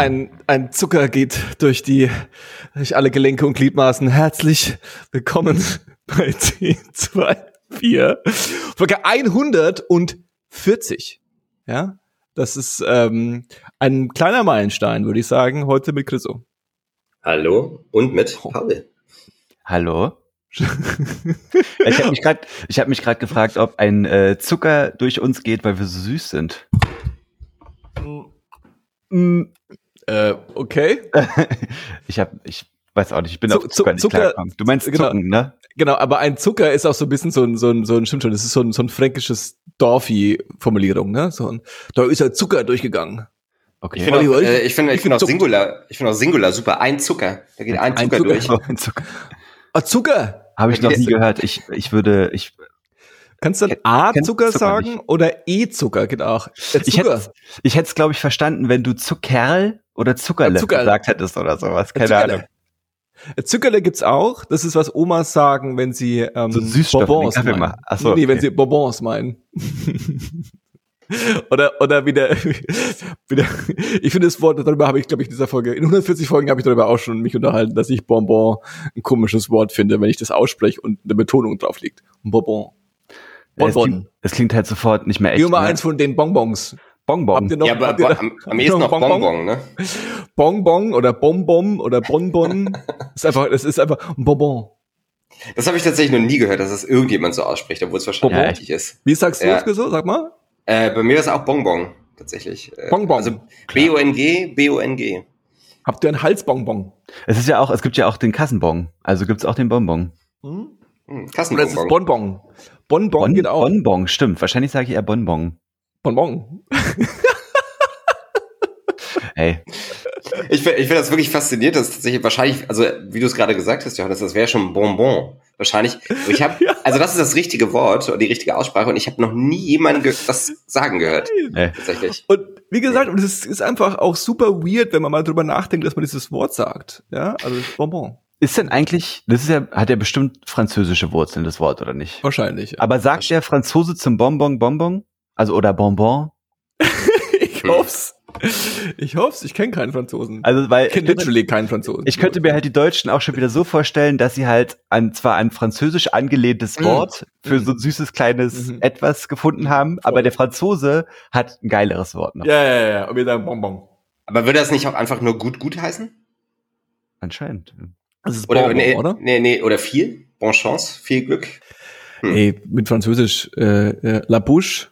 ein, ein Zucker geht durch die, durch alle Gelenke und Gliedmaßen. Herzlich willkommen bei 10, 2, 4. Folge 140. Ja, das ist ähm, ein kleiner Meilenstein, würde ich sagen, heute mit Chriso. Hallo und mit Paul. Hallo. ich habe mich gerade, ich habe mich gerade gefragt, ob ein äh, Zucker durch uns geht, weil wir so süß sind. Mm, äh, okay. ich habe, ich weiß auch nicht, ich bin auf Zucker nicht Zucker, Du meinst genau, Zucken, ne? Genau, aber ein Zucker ist auch so ein bisschen so ein, so ein, so ein stimmt schon, das ist so ein, so ein fränkisches Dorfi-Formulierung, ne? So ein, da ist ein Zucker durchgegangen. Okay. Ich finde auch, äh, ich finde, ich finde auch Singular, ich finde auch Singular super. Ein Zucker. Da geht ein, ein Zucker, Zucker, durch. Ein Zucker. Ah, Zucker. Habe ich noch nie gehört. Ich, ich würde, ich, Kannst du dann A-Zucker sagen nicht. oder E-Zucker? Geht auch. Äh, ich hätte ich hätte es, glaube ich, verstanden, wenn du Zuckerl oder Zuckerle, ja, Zuckerle gesagt hättest oder sowas. Keine Zuckerle. Ahnung. Äh, Zuckerle gibt's auch. Das ist, was Omas sagen, wenn sie ähm, so Bonbons meinen. Achso, nee, okay. wenn sie Bonbons meinen. oder oder wieder wieder ich finde das Wort darüber habe ich glaube ich in dieser Folge in 140 Folgen habe ich darüber auch schon mich unterhalten dass ich Bonbon ein komisches Wort finde wenn ich das ausspreche und eine Betonung drauf liegt Bonbon Bonbon. Es klingt, es klingt halt sofort nicht mehr echt. Gib mal ne? eins von den Bonbons. Bonbon. Habt ihr noch, ja, aber ihr am, am ehesten noch Bonbon, Bonbon, ne? Bonbon oder Bonbon oder Bonbon. ist einfach, es ist einfach ein Bonbon. Das habe ich tatsächlich noch nie gehört, dass es irgendjemand so ausspricht, obwohl es wahrscheinlich ja, richtig ist. Wie sagst du ja. das so? Sag mal. Äh, bei mir ist es auch Bonbon, tatsächlich. Äh, Bonbon. Also B-O-N-G, B-O-N-G. Habt ihr ein Halsbonbon? Es ist ja auch, es gibt ja auch den Kassenbon. Also gibt's auch den Bonbon. Hm? Hm, Kassenbonbon. Oder das ist Bonbon. Bonbon bon, geht auch. Bonbon, stimmt. Wahrscheinlich sage ich eher Bonbon. Bonbon. hey. Ich, ich finde das wirklich faszinierend, dass tatsächlich wahrscheinlich, also wie du es gerade gesagt hast, Johannes, das wäre schon Bonbon. Wahrscheinlich. Ich habe, ja. also das ist das richtige Wort oder die richtige Aussprache und ich habe noch nie jemanden das sagen gehört. Hey. Tatsächlich. Und wie gesagt, und es ist einfach auch super weird, wenn man mal drüber nachdenkt, dass man dieses Wort sagt. Ja, also Bonbon. Ist denn eigentlich, das ist ja, hat ja bestimmt französische Wurzeln, das Wort, oder nicht? Wahrscheinlich. Ja. Aber sagt der Franzose zum Bonbon Bonbon? Also, oder Bonbon? ich hoff's. Ich hoff's, ich kenne keinen Franzosen. Also, weil. Ich kenne literally keinen Franzosen. Ich könnte mir halt die Deutschen auch schon wieder so vorstellen, dass sie halt ein, zwar ein französisch angelehntes mm. Wort mm. für so ein süßes kleines mm. Etwas gefunden haben, Voll. aber der Franzose hat ein geileres Wort noch. Ja, ja, ja, und wir sagen Bonbon. Aber würde das nicht auch einfach nur gut gut heißen? Anscheinend. Das ist oder, Bonbon, nee, oder? Nee, nee, oder viel. Bon chance, viel Glück. Hm. Ey, mit Französisch, äh, äh, La Bouche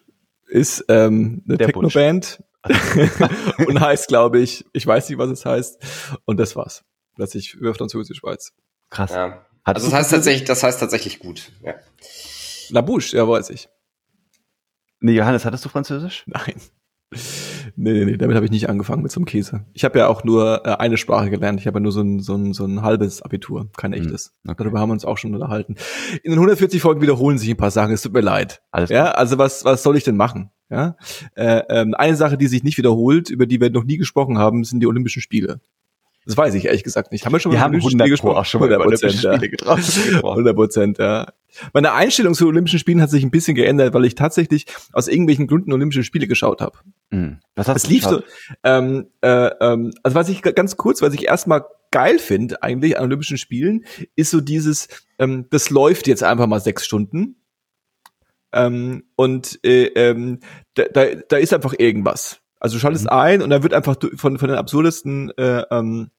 ist ähm, eine Techno-Band und heißt, glaube ich, ich weiß nicht, was es heißt. Und das war's, dass ich über Französisch weiß. Krass. Ja. Also das heißt tatsächlich, das heißt tatsächlich gut. Ja. La Bouche, ja, weiß ich. Nee, Johannes, hattest du Französisch? Nein. Nee, nee, nee, damit habe ich nicht angefangen mit so einem Käse. Ich habe ja auch nur äh, eine Sprache gelernt. Ich habe ja nur so ein, so, ein, so ein halbes Abitur, kein hm, echtes. Okay. Darüber haben wir uns auch schon unterhalten. In den 140 Folgen wiederholen sich ein paar Sachen. Es tut mir leid. Alles ja, also was, was soll ich denn machen? Ja, äh, ähm, eine Sache, die sich nicht wiederholt, über die wir noch nie gesprochen haben, sind die Olympischen Spiele. Das weiß ich ehrlich gesagt nicht. Haben wir schon wir mal über Olympische Spiele gesprochen? Auch schon mal über Olympische Spiele getroffen. 100 Prozent, ja. Meine Einstellung zu Olympischen Spielen hat sich ein bisschen geändert, weil ich tatsächlich aus irgendwelchen Gründen Olympische Spiele geschaut habe. Mhm. Was hast es du lief geschaut? so, ähm, äh, ähm, also was ich ganz kurz, was ich erstmal geil finde eigentlich an Olympischen Spielen, ist so dieses, ähm, das läuft jetzt einfach mal sechs Stunden. Ähm, und äh, ähm, da, da, da ist einfach irgendwas. Also du schaltest mhm. ein und dann wird einfach von, von den absurdesten äh, ähm,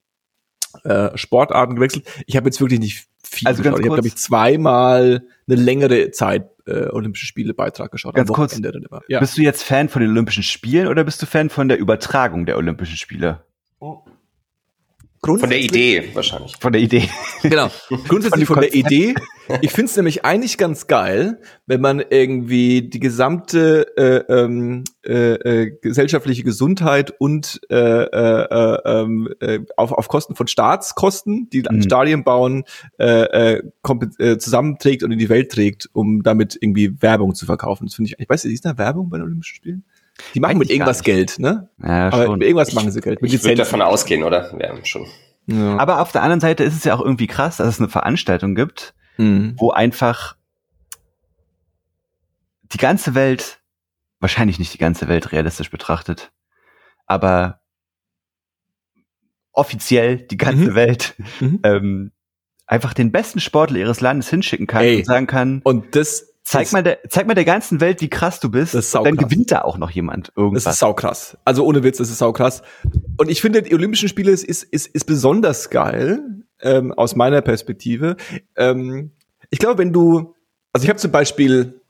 äh, Sportarten gewechselt. Ich habe jetzt wirklich nicht viel also geschaut. Ich habe, glaube ich, zweimal eine längere Zeit äh, Olympische Spiele Beitrag geschaut. Ganz kurz, ja. bist du jetzt Fan von den Olympischen Spielen oder bist du Fan von der Übertragung der Olympischen Spiele? Oh. Von der Idee wahrscheinlich. Von der Idee. Genau. Grundsätzlich von, von der Idee. Ich finde es nämlich eigentlich ganz geil, wenn man irgendwie die gesamte äh, ähm, äh, äh, gesellschaftliche Gesundheit und äh, äh, äh, ähm, äh, auf, auf Kosten von Staatskosten, die mhm. Stadien bauen, äh, äh, äh, zusammenträgt und in die Welt trägt, um damit irgendwie Werbung zu verkaufen. Das finde ich, ich weiß nicht, ist da Werbung bei den Olympischen Spielen? Die machen mit irgendwas Geld, ne? Ja, Aber mit irgendwas machen sie Geld. Mit ich würde davon ausgehen, oder? Ja, schon. Ja. Aber auf der anderen Seite ist es ja auch irgendwie krass, dass es eine Veranstaltung gibt, mhm. wo einfach die ganze Welt, wahrscheinlich nicht die ganze Welt realistisch betrachtet, aber offiziell die ganze mhm. Welt mhm. Ähm, einfach den besten Sportler ihres Landes hinschicken kann Ey. und sagen kann. Und das Zeig mal, der, zeig mal der ganzen Welt, wie krass du bist. Dann gewinnt da auch noch jemand irgendwas. Das ist saukrass. Also ohne Witz, das ist saukrass. Und ich finde, die Olympischen Spiele ist, ist, ist, ist besonders geil, ähm, aus meiner Perspektive. Ähm, ich glaube, wenn du, also ich habe zum Beispiel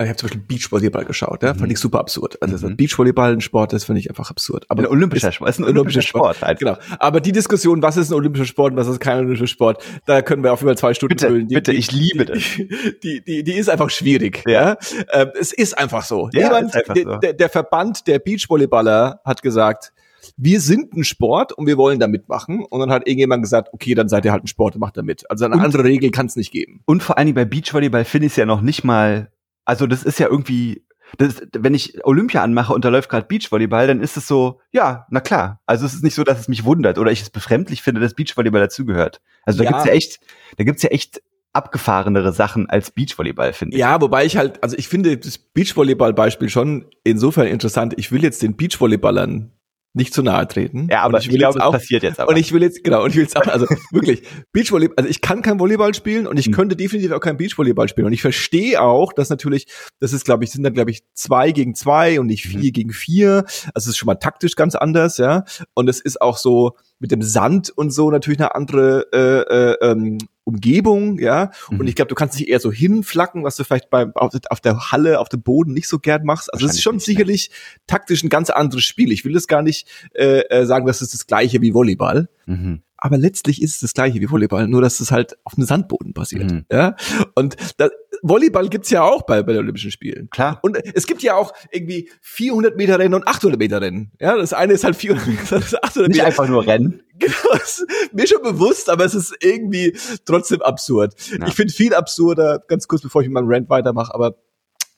ich habe zum Beispiel Beachvolleyball geschaut, ja, mhm. fand ich super absurd. Also mhm. Beachvolleyball ein Sport, das finde ich einfach absurd. Aber ein olympischer Sport, ist ein olympischer Sport, halt. Genau. Aber die Diskussion, was ist ein olympischer Sport und was ist kein olympischer Sport, da können wir auf über zwei Stunden bitte, füllen. Die, bitte, ich liebe das. Die, die, die ist einfach schwierig. Ja, ja? Äh, es ist einfach so. Ja, Jemand, einfach so. Der, der Verband der Beachvolleyballer hat gesagt, wir sind ein Sport und wir wollen da mitmachen. Und dann hat irgendjemand gesagt, okay, dann seid ihr halt ein Sport und macht da mit. Also eine und, andere Regel kann es nicht geben. Und vor allen Dingen bei Beachvolleyball finde ich es ja noch nicht mal also das ist ja irgendwie, das, wenn ich Olympia anmache und da läuft gerade Beachvolleyball, dann ist es so, ja, na klar. Also es ist nicht so, dass es mich wundert oder ich es befremdlich finde, dass Beachvolleyball dazugehört. Also da ja. gibt's ja echt, da gibt's ja echt abgefahrenere Sachen als Beachvolleyball, finde ich. Ja, wobei ich halt, also ich finde das Beachvolleyball-Beispiel schon insofern interessant. Ich will jetzt den Beachvolleyballern nicht zu nahe treten. Ja, aber ich, will ich glaube, auch, passiert jetzt aber. Und ich will jetzt, genau, und ich will jetzt auch, also wirklich, Beachvolleyball, also ich kann kein Volleyball spielen und ich mhm. könnte definitiv auch kein Beachvolleyball spielen. Und ich verstehe auch, dass natürlich, das ist, glaube ich, sind dann, glaube ich, zwei gegen zwei und nicht mhm. vier mhm. gegen vier. Also es ist schon mal taktisch ganz anders, ja. Und es ist auch so, mit dem Sand und so natürlich eine andere äh, äh, ähm, Umgebung, ja. Mhm. Und ich glaube, du kannst dich eher so hinflacken, was du vielleicht beim auf, auf, der Halle, auf dem Boden nicht so gern machst. Also es ist schon sicherlich taktisch ein ganz anderes Spiel. Ich will das gar nicht äh, äh, sagen, das ist das gleiche wie Volleyball. Mhm aber letztlich ist es das gleiche wie Volleyball, nur dass es halt auf dem Sandboden passiert. Mhm. Ja? Und da, Volleyball gibt's ja auch bei, bei den Olympischen Spielen. Klar. Und es gibt ja auch irgendwie 400 Meter Rennen und 800 Meter Rennen. Ja, das eine ist halt 400 Meter, das ist 800 Nicht Meter. einfach nur Rennen. Genau, ist mir schon bewusst, aber es ist irgendwie trotzdem absurd. Ja. Ich finde viel absurder, ganz kurz bevor ich mit meinem Rant weitermache, aber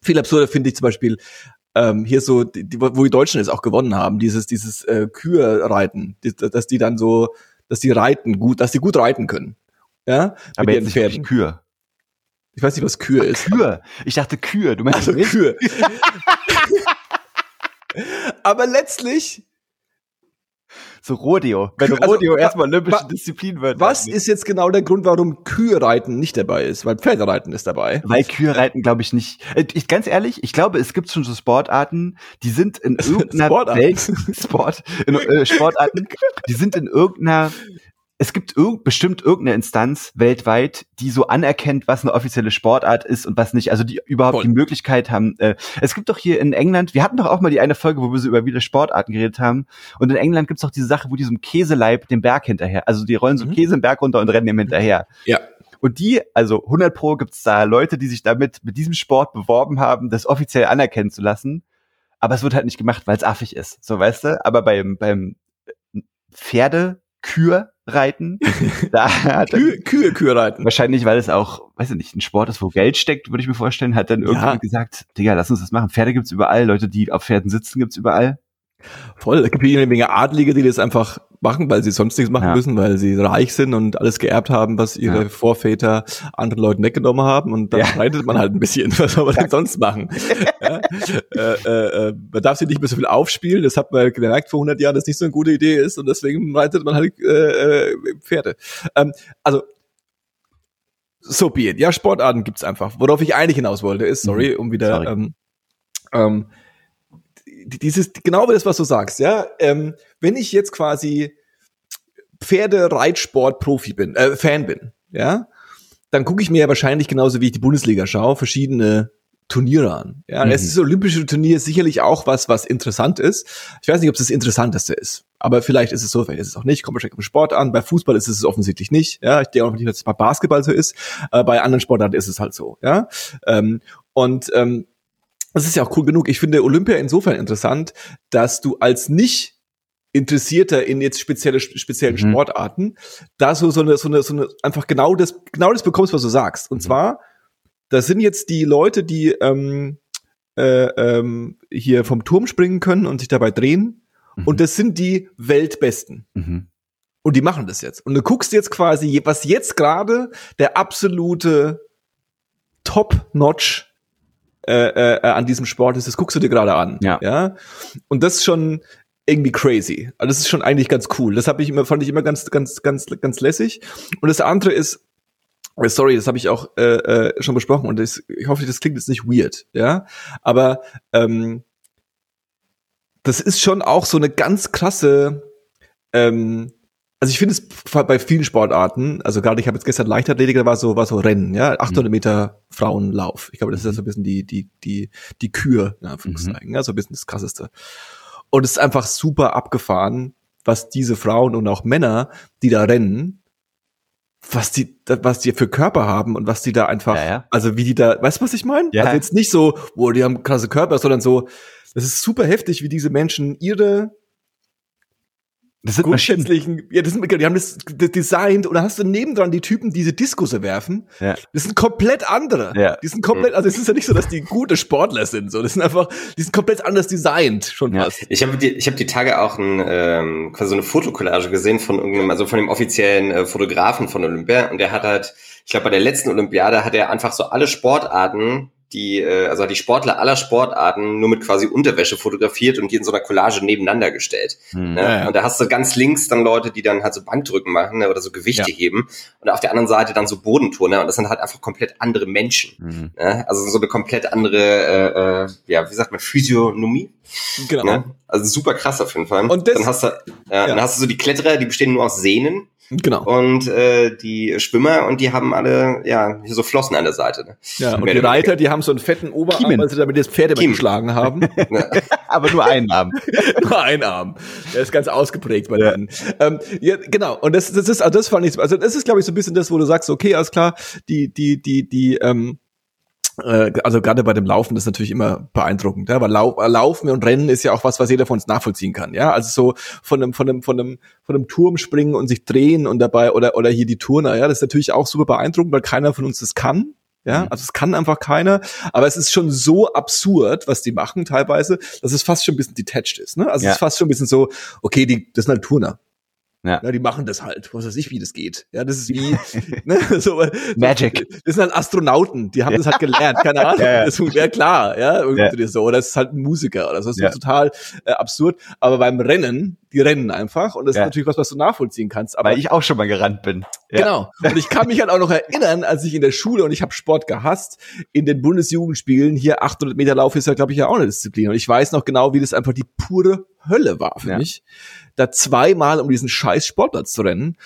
viel absurder finde ich zum Beispiel ähm, hier so, die, wo die Deutschen es auch gewonnen haben, dieses, dieses äh, Kühe-Reiten, die, dass die dann so dass die reiten gut, dass die gut reiten können. Ja, aber jetzt Pferden. Kühe. Ich weiß nicht, was Kühe Ach, ist. Kühe. Ich dachte Kühe. Du meinst also Kühe. aber letztlich so Rodeo. Wenn Kü Rodeo also, erstmal olympische Disziplin wird. Was ist jetzt genau der Grund, warum Kühe reiten nicht dabei ist? Weil Pferdereiten ist dabei. Weil Kühe reiten, glaube ich, nicht. Äh, ich, ganz ehrlich, ich glaube, es gibt schon so Sportarten, die sind in irgendeiner Sportarten. Welt, Sport, in, äh, Sportarten, die sind in irgendeiner es gibt irg bestimmt irgendeine Instanz weltweit, die so anerkennt, was eine offizielle Sportart ist und was nicht. Also die überhaupt Voll. die Möglichkeit haben. Äh, es gibt doch hier in England, wir hatten doch auch mal die eine Folge, wo wir so über wieder Sportarten geredet haben. Und in England gibt's doch diese Sache, wo die so einem Käseleib den Berg hinterher, also die rollen so mhm. Käse im Berg runter und rennen dem hinterher. Ja. Und die, also 100 pro gibt's da Leute, die sich damit mit diesem Sport beworben haben, das offiziell anerkennen zu lassen. Aber es wird halt nicht gemacht, weil es affig ist. So weißt du. Aber beim beim Pferde Kür reiten. Da hat Kühe, Kühe, Kühe reiten. Wahrscheinlich, weil es auch, weiß ich nicht, ein Sport ist, wo Geld steckt, würde ich mir vorstellen, hat dann irgendwie ja. gesagt, Digga, lass uns das machen. Pferde gibt's überall, Leute, die auf Pferden sitzen, gibt's überall. Voll, es gibt hier eine Menge Adlige, die das einfach machen, weil sie sonst nichts machen ja. müssen, weil sie reich sind und alles geerbt haben, was ihre ja. Vorväter anderen Leuten weggenommen haben und dann ja. reitet man halt ein bisschen, was soll man denn sonst machen? ja? äh, äh, äh, man darf sich nicht mehr so viel aufspielen, das hat man gemerkt vor 100 Jahren, dass nicht so eine gute Idee ist und deswegen reitet man halt äh, äh, Pferde. Ähm, also so be it. Ja, Sportarten gibt's einfach. Worauf ich eigentlich hinaus wollte, ist, sorry, mhm. um wieder sorry. Ähm, ähm, dieses, genau das, was du sagst, ja, ähm, wenn ich jetzt quasi Pferdereitsport-Profi bin, äh, Fan bin, ja, dann gucke ich mir ja wahrscheinlich genauso wie ich die Bundesliga schaue, verschiedene Turniere an. Ja, mhm. es ist das olympische Turnier sicherlich auch was, was interessant ist. Ich weiß nicht, ob es das Interessanteste ist. Aber vielleicht ist es so, vielleicht ist es auch nicht. Kommt wahrscheinlich auf den Sport an. Bei Fußball ist es offensichtlich nicht. Ja, ich denke auch nicht, dass es bei Basketball so ist. Äh, bei anderen Sportarten ist es halt so. Ja, ähm, und ähm, das ist ja auch cool genug. Ich finde Olympia insofern interessant, dass du als nicht Interessierter in jetzt spezielle speziellen mhm. Sportarten da so so eine so eine so eine einfach genau das genau das bekommst, was du sagst. Und mhm. zwar, das sind jetzt die Leute, die ähm, äh, ähm, hier vom Turm springen können und sich dabei drehen. Mhm. Und das sind die Weltbesten. Mhm. Und die machen das jetzt. Und du guckst jetzt quasi, was jetzt gerade der absolute Top-Notch äh, äh, an diesem Sport ist, das guckst du dir gerade an. Ja. ja. Und das schon, irgendwie crazy. Also das ist schon eigentlich ganz cool. Das habe ich immer, fand ich immer ganz, ganz, ganz, ganz lässig. Und das andere ist, äh, sorry, das habe ich auch äh, äh, schon besprochen und das, ich hoffe, das klingt jetzt nicht weird, ja. Aber ähm, das ist schon auch so eine ganz krasse ähm, also ich finde es bei vielen Sportarten, also gerade ich habe jetzt gestern Leichtathletik, da war so, war so Rennen, ja, 800 mhm. Meter Frauenlauf. Ich glaube, das ist ja so ein bisschen die, die, die, die Kür, in Anführungszeichen, mhm. ja, so ein bisschen das krasseste. Und es ist einfach super abgefahren, was diese Frauen und auch Männer, die da rennen, was die, was die für Körper haben und was die da einfach, ja, ja. also wie die da, weißt du, was ich meine? Ja. Also jetzt nicht so, wo die haben krasse Körper, sondern so, das ist super heftig, wie diese Menschen ihre das sind grundsätzlichen, ja, das sind, die haben das, das designt oder hast du nebendran die Typen, die diese Diskusse werfen. Ja. Das sind komplett andere. Ja. Die sind komplett, also es ist ja nicht so, dass die gute Sportler sind, so. Das sind einfach, die sind komplett anders designt, schon ja. fast. Ich habe die, ich habe die Tage auch ein, ähm, quasi so eine Fotokollage gesehen von irgendeinem, also von dem offiziellen äh, Fotografen von Olympia und der hat halt, ich glaube bei der letzten Olympiade hat er einfach so alle Sportarten die, äh, also die Sportler aller Sportarten nur mit quasi Unterwäsche fotografiert und die in so einer Collage nebeneinander gestellt. Mhm, ne? ja, ja. Und da hast du ganz links dann Leute, die dann halt so Bankdrücken machen ne? oder so Gewichte ja. heben und auf der anderen Seite dann so Bodenturner und das sind halt einfach komplett andere Menschen. Mhm. Ne? Also so eine komplett andere, äh, äh, ja, wie sagt man, Physiognomie. Genau. Ne? Also super krass auf jeden Fall. Und das, dann hast du, äh, dann hast du so die Kletterer, die bestehen nur aus Sehnen Genau. Und äh, die Schwimmer und die haben alle ja hier so Flossen an der Seite. Ne? Ja, und die Reiter, die haben so einen fetten Oberarm, Kiemen. weil sie damit das Pferd immer geschlagen haben. Aber nur einen Arm. nur einen Arm. Der ist ganz ausgeprägt bei denen. Ähm, ja, genau. Und das, das ist, also das fand ich, also das ist, glaube ich, so ein bisschen das, wo du sagst, okay, alles klar, die, die, die, die, ähm, äh, also gerade bei dem Laufen ist natürlich immer beeindruckend, ja, weil Lau Laufen und Rennen ist ja auch was, was jeder von uns nachvollziehen kann, ja, also so von einem von einem von einem von einem Turm springen und sich drehen und dabei oder oder hier die Turner, ja, das ist natürlich auch super beeindruckend, weil keiner von uns das kann, ja, mhm. also es kann einfach keiner, aber es ist schon so absurd, was die machen teilweise, dass es fast schon ein bisschen detached ist, ne? Also ja. es ist fast schon ein bisschen so, okay, die das sind halt Turner, ja. ja. die machen das halt. Was weiß ich, wie das geht. Ja, das ist wie ne, so, Magic. Das sind halt Astronauten, die haben ja. das halt gelernt. Keine Ahnung. Ja, ja. Das wäre klar, ja, irgendwie ja. so. Oder es ist halt ein Musiker oder so. Das ist ja. total äh, absurd. Aber beim Rennen, die rennen einfach und das ist natürlich was, was du nachvollziehen kannst. Aber Weil ich auch schon mal gerannt bin. Genau. Und ich kann mich halt auch noch erinnern, als ich in der Schule und ich habe Sport gehasst, in den Bundesjugendspielen hier 800 Meter Lauf ist ja, glaube ich, ja auch eine Disziplin. Und ich weiß noch genau, wie das einfach die pure Hölle war für mich da zweimal um diesen scheiß Sportplatz zu rennen.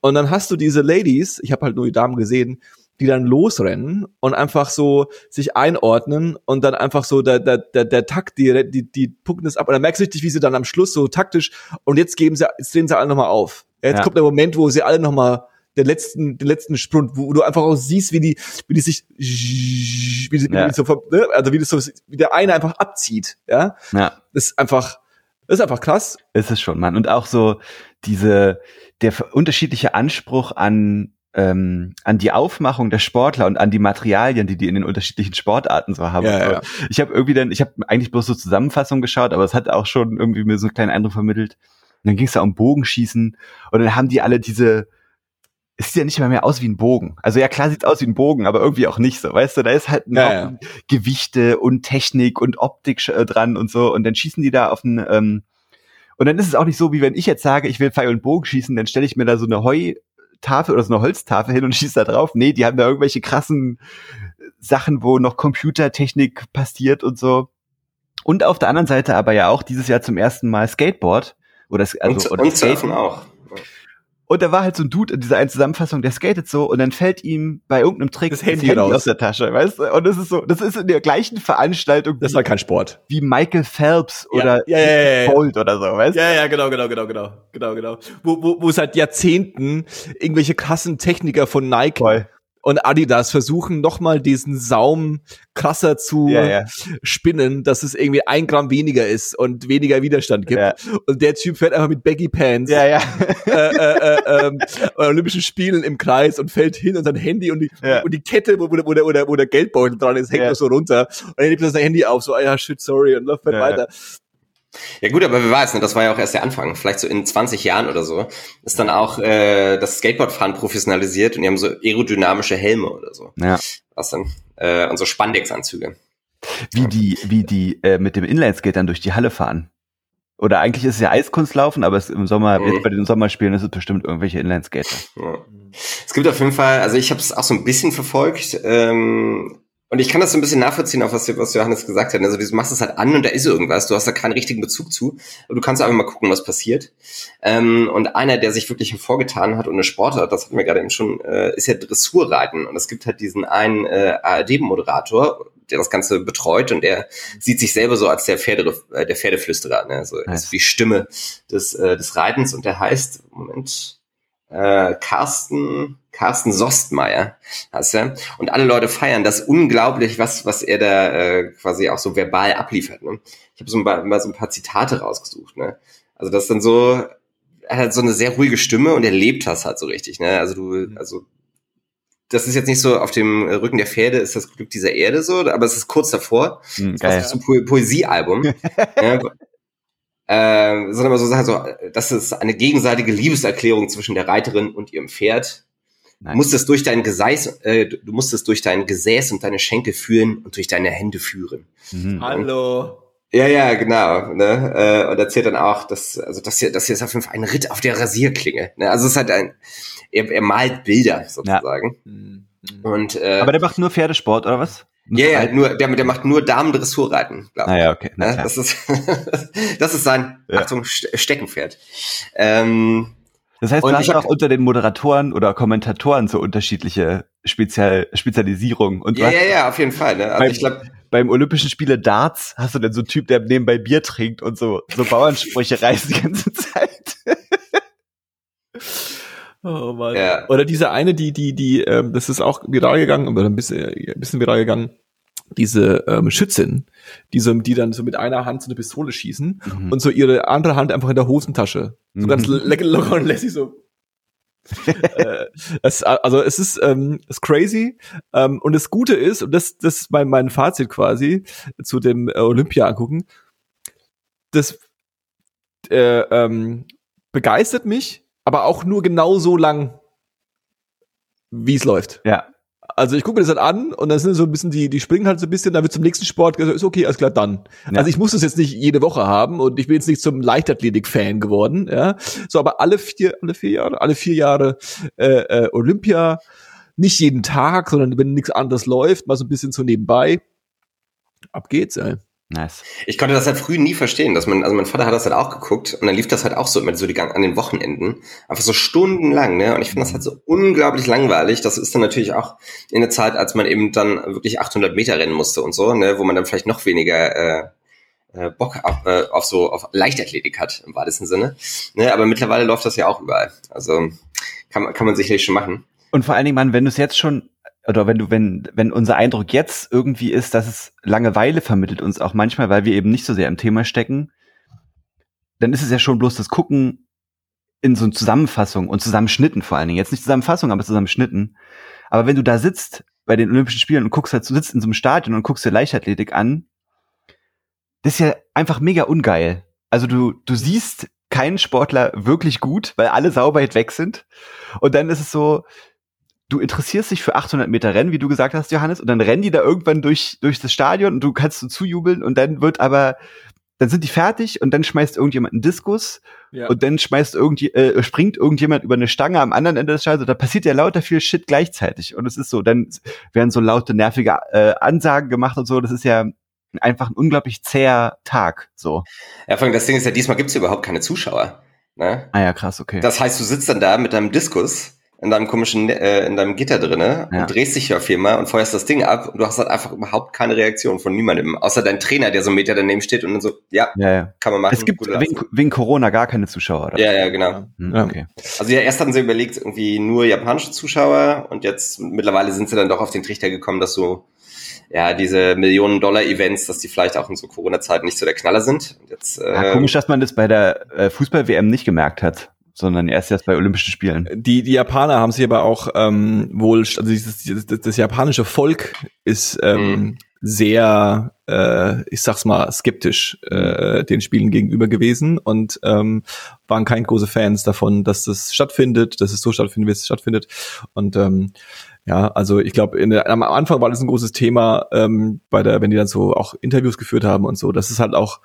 Und dann hast du diese Ladies, ich habe halt nur die Damen gesehen, die dann losrennen und einfach so sich einordnen und dann einfach so der, der, der, der Takt, die, die, die pucken das ab. Und dann merkst du richtig, wie sie dann am Schluss so taktisch und jetzt geben sie, jetzt drehen sie alle nochmal auf. Jetzt ja. kommt der Moment, wo sie alle nochmal den letzten, den letzten Sprung, wo du einfach auch siehst, wie die, wie die sich, wie die, ja. wie die so, ne? also wie das so, wie der eine einfach abzieht, ja. ja. Das ist einfach, ist einfach krass. Ist es schon, Mann. Und auch so diese, der unterschiedliche Anspruch an ähm, an die Aufmachung der Sportler und an die Materialien, die die in den unterschiedlichen Sportarten so haben. Ja, ja. Ich habe irgendwie dann, ich habe eigentlich bloß so Zusammenfassungen geschaut, aber es hat auch schon irgendwie mir so einen kleinen Eindruck vermittelt. Und dann ging es da um Bogenschießen und dann haben die alle diese es sieht ja nicht mal mehr aus wie ein Bogen. Also ja, klar sieht es aus wie ein Bogen, aber irgendwie auch nicht so. Weißt du, da ist halt noch ja, ja. Gewichte und Technik und Optik äh, dran und so. Und dann schießen die da auf einen, ähm, und dann ist es auch nicht so, wie wenn ich jetzt sage, ich will Pfeil und Bogen schießen, dann stelle ich mir da so eine Heutafel oder so eine Holztafel hin und schieße da drauf. Nee, die haben da irgendwelche krassen Sachen, wo noch Computertechnik passiert und so. Und auf der anderen Seite aber ja auch dieses Jahr zum ersten Mal Skateboard. Oder, also, und, oder und Surfen auch. Und da war halt so ein Dude in dieser einen Zusammenfassung, der skatet so und dann fällt ihm bei irgendeinem Trick das Handy, das Handy aus der Tasche, weißt du? Und das ist so, das ist in der gleichen Veranstaltung. Das war kein Sport. Wie Michael Phelps ja. oder ja, ja, ja, Bolt oder so, weißt du? Ja, ja, genau, genau, genau, genau, genau, genau. Wo, wo, wo seit Jahrzehnten irgendwelche krassen Techniker von Nike Voll und Adidas versuchen nochmal diesen Saum krasser zu ja, ja. spinnen, dass es irgendwie ein Gramm weniger ist und weniger Widerstand gibt. Ja. Und der Typ fährt einfach mit Baggy Pants ja, ja. Äh, äh, äh, ähm, Olympischen Spielen im Kreis und fällt hin und sein Handy und die, und die Kette, wo, wo, der, wo, der, wo der Geldbeutel dran ist, hängt ja. so runter. Und er nimmt das Handy auf, so, ah ja, shit, sorry, und läuft weiter. Ja gut, aber wer weiß, ne, das war ja auch erst der Anfang. Vielleicht so in 20 Jahren oder so ist dann auch äh, das Skateboardfahren professionalisiert und die haben so aerodynamische Helme oder so. Ja. Was dann? Äh, und so Spandex-Anzüge. Wie die, wie die äh, mit dem Inlineskate dann durch die Halle fahren. Oder eigentlich ist es ja Eiskunstlaufen, aber es im Sommer, mhm. jetzt bei den Sommerspielen ist es bestimmt irgendwelche Inlineskater. Ja. Es gibt auf jeden Fall, also ich habe es auch so ein bisschen verfolgt. Ähm, und ich kann das so ein bisschen nachvollziehen, auf was, was Johannes gesagt hat. Also du machst es halt an und da ist irgendwas. Du hast da keinen richtigen Bezug zu. Und du kannst einfach mal gucken, was passiert. Ähm, und einer, der sich wirklich hervorgetan hat und eine Sportart, das hatten wir gerade eben schon, äh, ist ja Dressurreiten. Und es gibt halt diesen einen äh, ARD-Moderator, der das Ganze betreut und der sieht sich selber so als der Pferde, äh, der Pferdeflüsterer. Ne? So nice. ist die Stimme des, äh, des Reitens und der heißt, Moment, äh, Carsten, Carsten Sostmeier heißt er. Und alle Leute feiern das unglaublich, was, was er da äh, quasi auch so verbal abliefert. Ne? Ich habe so ein mal so ein paar Zitate rausgesucht. Ne? Also das ist dann so, er hat so eine sehr ruhige Stimme und er lebt das halt so richtig. Ne? Also du, mhm. also das ist jetzt nicht so auf dem Rücken der Pferde ist das Glück dieser Erde so, aber es ist kurz davor. Mhm, das ist so ein po Poesiealbum. ja, äh, sondern so Sachen so, das ist eine gegenseitige Liebeserklärung zwischen der Reiterin und ihrem Pferd. Du musst es durch dein Gesäß, äh, du musst es durch dein Gesäß und deine Schenkel führen und durch deine Hände führen. Mhm. Hallo. Ja, ja, genau. Ne? Äh, und erzählt dann auch, dass, also das hier, das hier ist auf jeden Fall ein Ritt auf der Rasierklinge. Ne? Also es ist halt ein, er, er malt Bilder sozusagen. Ja. Mhm. Und, äh, Aber der macht nur Pferdesport, oder was? Ja, ja, nur, der, der macht nur Damen-Dressurreiten, glaube ich. Ah, ja, okay. Na, das, ist, das ist sein, ja. Achtung, Steckenpferd. Ähm, das heißt, du hast auch unter den Moderatoren oder Kommentatoren so unterschiedliche Spezial Spezialisierungen. Und ja, ja, ja, auf jeden Fall. Ne? Also beim, ich glaub, beim Olympischen Spiele Darts hast du dann so einen Typ, der nebenbei Bier trinkt und so, so Bauernsprüche reißt die ganze Zeit. Oh Mann. Ja. Oder diese eine, die, die, die, ähm, das ist auch viral gegangen, oder ein bisschen, ein bisschen viral gegangen, diese ähm, Schützin, die, so, die dann so mit einer Hand so eine Pistole schießen mhm. und so ihre andere Hand einfach in der Hosentasche. So mhm. ganz lecker locker und lässig so. äh, es, also es ist, ähm, ist crazy. Ähm, und das Gute ist, und das, das ist mein, mein Fazit quasi zu dem äh, Olympia angucken, das äh, ähm, begeistert mich, aber auch nur genau so lang, wie es läuft. Ja. Also ich gucke mir das halt an und dann sind so ein bisschen die, die springen halt so ein bisschen, dann wird zum nächsten Sport gesagt, ist okay, alles klar, dann. Ja. Also ich muss das jetzt nicht jede Woche haben und ich bin jetzt nicht zum Leichtathletik-Fan geworden, ja. So, aber alle vier, alle vier Jahre, alle vier Jahre äh, äh, Olympia, nicht jeden Tag, sondern wenn nichts anderes läuft, mal so ein bisschen so nebenbei. Ab geht's, ey. Nice. Ich konnte das halt früh nie verstehen, dass man, also mein Vater hat das halt auch geguckt und dann lief das halt auch so immer so die Gang an den Wochenenden, einfach so stundenlang, ne? Und ich finde das halt so unglaublich langweilig. Das ist dann natürlich auch in der Zeit, als man eben dann wirklich 800 Meter rennen musste und so, ne, wo man dann vielleicht noch weniger äh, äh, Bock auf, äh, auf so auf Leichtathletik hat im weitesten Sinne. Ne? Aber mittlerweile läuft das ja auch überall. Also kann man kann man sicherlich schon machen. Und vor allen Dingen, man, wenn du es jetzt schon oder wenn du, wenn, wenn unser Eindruck jetzt irgendwie ist, dass es Langeweile vermittelt uns auch manchmal, weil wir eben nicht so sehr im Thema stecken, dann ist es ja schon bloß das Gucken in so Zusammenfassung und Zusammenschnitten vor allen Dingen. Jetzt nicht Zusammenfassung, aber Zusammenschnitten. Aber wenn du da sitzt bei den Olympischen Spielen und guckst halt, du sitzt in so einem Stadion und guckst dir Leichtathletik an, das ist ja einfach mega ungeil. Also du, du siehst keinen Sportler wirklich gut, weil alle sauber weg sind. Und dann ist es so, du interessierst dich für 800 Meter Rennen, wie du gesagt hast, Johannes, und dann rennen die da irgendwann durch, durch das Stadion und du kannst so zujubeln und dann wird aber, dann sind die fertig und dann schmeißt irgendjemand einen Diskus ja. und dann schmeißt irgendwie, äh, springt irgendjemand über eine Stange am anderen Ende des Stadions. Da passiert ja lauter viel Shit gleichzeitig und es ist so, dann werden so laute, nervige äh, Ansagen gemacht und so. Das ist ja einfach ein unglaublich zäher Tag, so. Ja, vor allem das Ding ist ja, diesmal gibt's überhaupt keine Zuschauer. Ne? Ah ja, krass, okay. Das heißt, du sitzt dann da mit deinem Diskus in deinem komischen, äh, in deinem Gitter drinne ja. und drehst dich ja viermal und feuerst das Ding ab und du hast halt einfach überhaupt keine Reaktion von niemandem, außer dein Trainer, der so einen Meter daneben steht und dann so, ja, ja, ja. kann man machen. Es gibt wegen, wegen, Corona gar keine Zuschauer, oder? Ja, ja, genau. Hm, okay. Also ja, erst hatten sie überlegt, irgendwie nur japanische Zuschauer und jetzt mittlerweile sind sie dann doch auf den Trichter gekommen, dass so ja, diese Millionen-Dollar-Events, dass die vielleicht auch in so Corona-Zeiten nicht so der Knaller sind. Jetzt, äh, ja, komisch, dass man das bei der äh, Fußball-WM nicht gemerkt hat sondern erst jetzt bei Olympischen Spielen. Die, die Japaner haben sich aber auch ähm, wohl, also dieses, das, das japanische Volk ist ähm, mhm. sehr, äh, ich sag's mal, skeptisch äh, den Spielen gegenüber gewesen und ähm, waren kein große Fans davon, dass das stattfindet, dass es so stattfindet, wie es stattfindet. Und ähm, ja, also ich glaube, am Anfang war das ein großes Thema, ähm, bei der, wenn die dann so auch Interviews geführt haben und so, das ist halt auch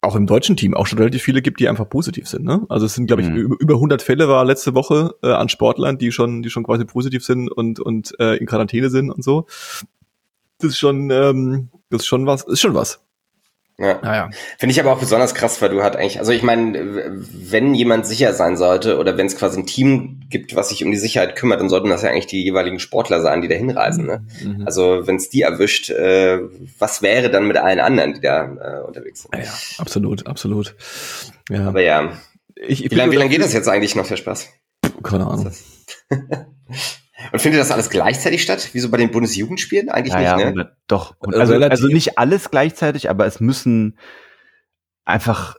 auch im deutschen Team auch schon relativ viele gibt, die einfach positiv sind. Ne? Also es sind, glaube ich, mhm. über 100 Fälle war letzte Woche äh, an Sportlern, die schon, die schon quasi positiv sind und und äh, in Quarantäne sind und so. Das ist schon, ähm, das ist schon was, ist schon was. Ja. Naja. Finde ich aber auch besonders krass, weil du halt eigentlich, also ich meine, wenn jemand sicher sein sollte oder wenn es quasi ein Team gibt, was sich um die Sicherheit kümmert, dann sollten das ja eigentlich die jeweiligen Sportler sein, die da hinreisen. Ne? Mhm. Also wenn es die erwischt, äh, was wäre dann mit allen anderen, die da äh, unterwegs sind? Ja, absolut, absolut. Ja. Aber ja. Ich, ich wie lange lang geht das jetzt eigentlich noch, der Spaß? Keine Ahnung. Und findet das alles gleichzeitig statt, wie so bei den Bundesjugendspielen? Eigentlich ja, nicht, ne? Doch. Also, also, also nicht alles gleichzeitig, aber es müssen einfach,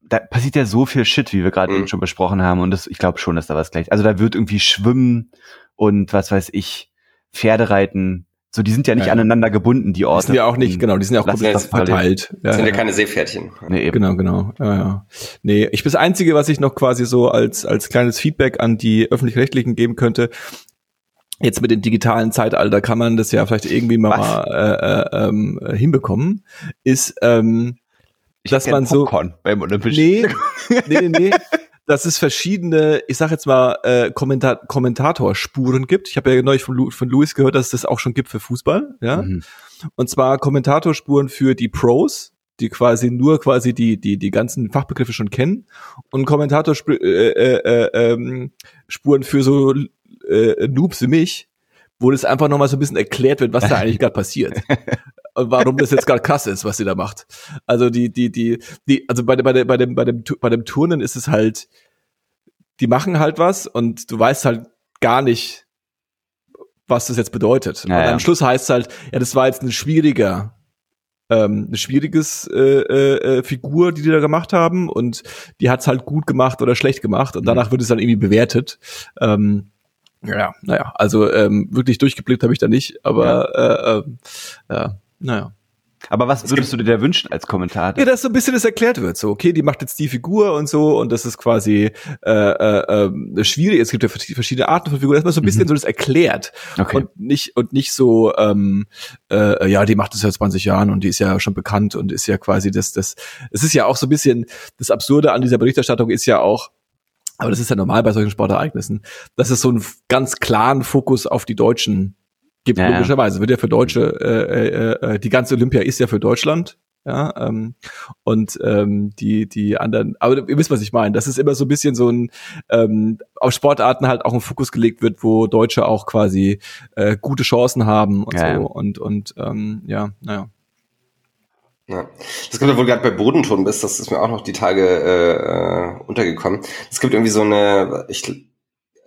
da passiert ja so viel Shit, wie wir gerade mhm. eben schon besprochen haben. Und das, ich glaube schon, dass da was gleich. Also da wird irgendwie Schwimmen und was weiß ich, Pferdereiten. So, die sind ja nicht ja. aneinander gebunden, die Orte. Die sind ja auch nicht, genau, die sind ja auch komplett verteilt. Ja, sind ja, keine Seepferdchen. Nee, eben. Genau, genau. Ja, ja. Nee, ich bin das Einzige, was ich noch quasi so als, als kleines Feedback an die Öffentlich-Rechtlichen geben könnte jetzt mit dem digitalen Zeitalter kann man das ja vielleicht irgendwie mal äh, äh, ähm, hinbekommen, ist, ähm, ich dass man so beim Olympischen. Nee, nee, nee, dass es verschiedene, ich sag jetzt mal, äh, Kommentar Kommentatorspuren gibt. Ich habe ja neulich von, Lu von Luis gehört, dass es das auch schon gibt für Fußball, ja. Mhm. Und zwar Kommentatorspuren für die Pros, die quasi nur quasi die die die ganzen Fachbegriffe schon kennen und Kommentatorspuren äh, äh, äh, ähm, Spuren für so äh, Noobs wie mich, wo das einfach nochmal so ein bisschen erklärt wird, was da eigentlich gerade passiert. Und warum das jetzt gerade krass ist, was sie da macht. Also die, die, die, die, also bei, bei, bei, bei, dem, bei, dem, bei dem Turnen ist es halt, die machen halt was und du weißt halt gar nicht, was das jetzt bedeutet. Ja, und am Schluss heißt es halt, ja, das war jetzt ein schwieriger, ähm, eine schwieriges äh, äh, Figur, die die da gemacht haben und die hat's halt gut gemacht oder schlecht gemacht und mhm. danach wird es dann irgendwie bewertet. Ähm, ja, naja, also ähm, wirklich durchgeblickt habe ich da nicht, aber ja. Äh, äh, ja, naja. Aber was würdest du dir da wünschen als Kommentar? Ja, dass so ein bisschen das erklärt wird. So, okay, die macht jetzt die Figur und so und das ist quasi äh, äh, äh, schwierig. Es gibt ja verschiedene Arten von Figuren, dass man so ein bisschen mhm. so das erklärt okay. und nicht und nicht so, ähm, äh, ja, die macht das seit 20 Jahren und die ist ja schon bekannt und ist ja quasi das, das. Es ist ja auch so ein bisschen das Absurde an dieser Berichterstattung ist ja auch aber das ist ja normal bei solchen Sportereignissen, dass es so einen ganz klaren Fokus auf die Deutschen gibt. Ja, logischerweise wird ja für Deutsche, äh, äh, äh, die ganze Olympia ist ja für Deutschland. Ja, ähm, und ähm, die die anderen, aber ihr wisst, was ich meine. Das ist immer so ein bisschen so ein ähm, auf Sportarten halt auch ein Fokus gelegt wird, wo Deutsche auch quasi äh, gute Chancen haben und ja, so und und ähm, ja, naja. Ja. Das kommt ja wohl gerade bei Bodenton bist, das ist mir auch noch die Tage äh, untergekommen. Es gibt irgendwie so eine, ich,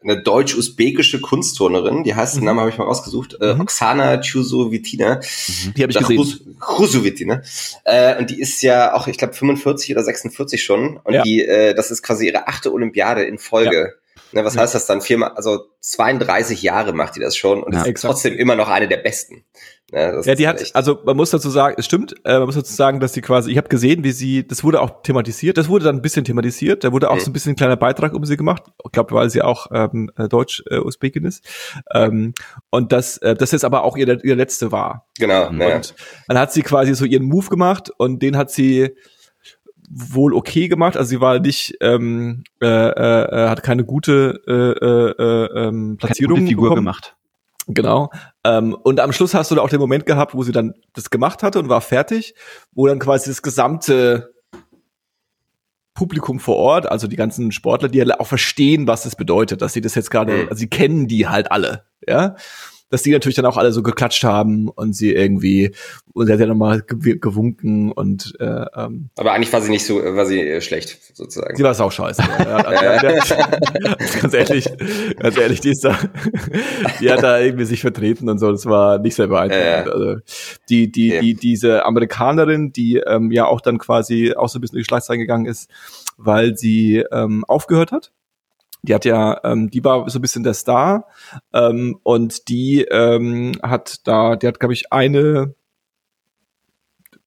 eine deutsch-usbekische Kunstturnerin, die heißt, mhm. den Namen habe ich mal rausgesucht, äh, mhm. Oksana Chusovitina. Mhm. Die habe ich gesehen. Chusovitina. Äh, und die ist ja auch, ich glaube, 45 oder 46 schon. Und ja. die, äh, das ist quasi ihre achte Olympiade in Folge. Ja. Ne, was heißt das dann? Viermal, also 32 Jahre macht die das schon und ja, ist exakt. trotzdem immer noch eine der besten. Ja, ja die hat, echt. also man muss dazu sagen, es stimmt, äh, man muss dazu sagen, dass sie quasi, ich habe gesehen, wie sie, das wurde auch thematisiert, das wurde dann ein bisschen thematisiert, da wurde auch mhm. so ein bisschen ein kleiner Beitrag um sie gemacht, ich glaube, weil sie auch ähm, äh, Deutsch-Usbekin äh, ist. Ähm, und das, äh, das jetzt aber auch ihr, ihr letzte war. Genau. Und ja. dann hat sie quasi so ihren Move gemacht und den hat sie wohl okay gemacht. Also sie war nicht, ähm, äh, äh, hat keine gute äh, äh, ähm, Platzierung keine gute Figur bekommen. gemacht. Genau. Ähm, und am Schluss hast du da auch den Moment gehabt, wo sie dann das gemacht hatte und war fertig, wo dann quasi das gesamte Publikum vor Ort, also die ganzen Sportler, die ja auch verstehen, was das bedeutet, dass sie das jetzt gerade, mhm. also sie kennen die halt alle, ja dass die natürlich dann auch alle so geklatscht haben und sie irgendwie, und sie hat ja nochmal gewunken und äh, ähm, Aber eigentlich war sie nicht so, war sie äh, schlecht, sozusagen. Sie war es auch scheiße. ganz ehrlich, ganz ehrlich, die ist da, die hat da irgendwie sich vertreten und so, das war nicht sehr beeindruckend. Also die, die, die, diese Amerikanerin, die ähm, ja auch dann quasi auch so ein bisschen durch die Schlagzeilen gegangen ist, weil sie ähm, aufgehört hat die hat ja, ähm, die war so ein bisschen der Star ähm, und die ähm, hat da, die hat, glaube ich, eine,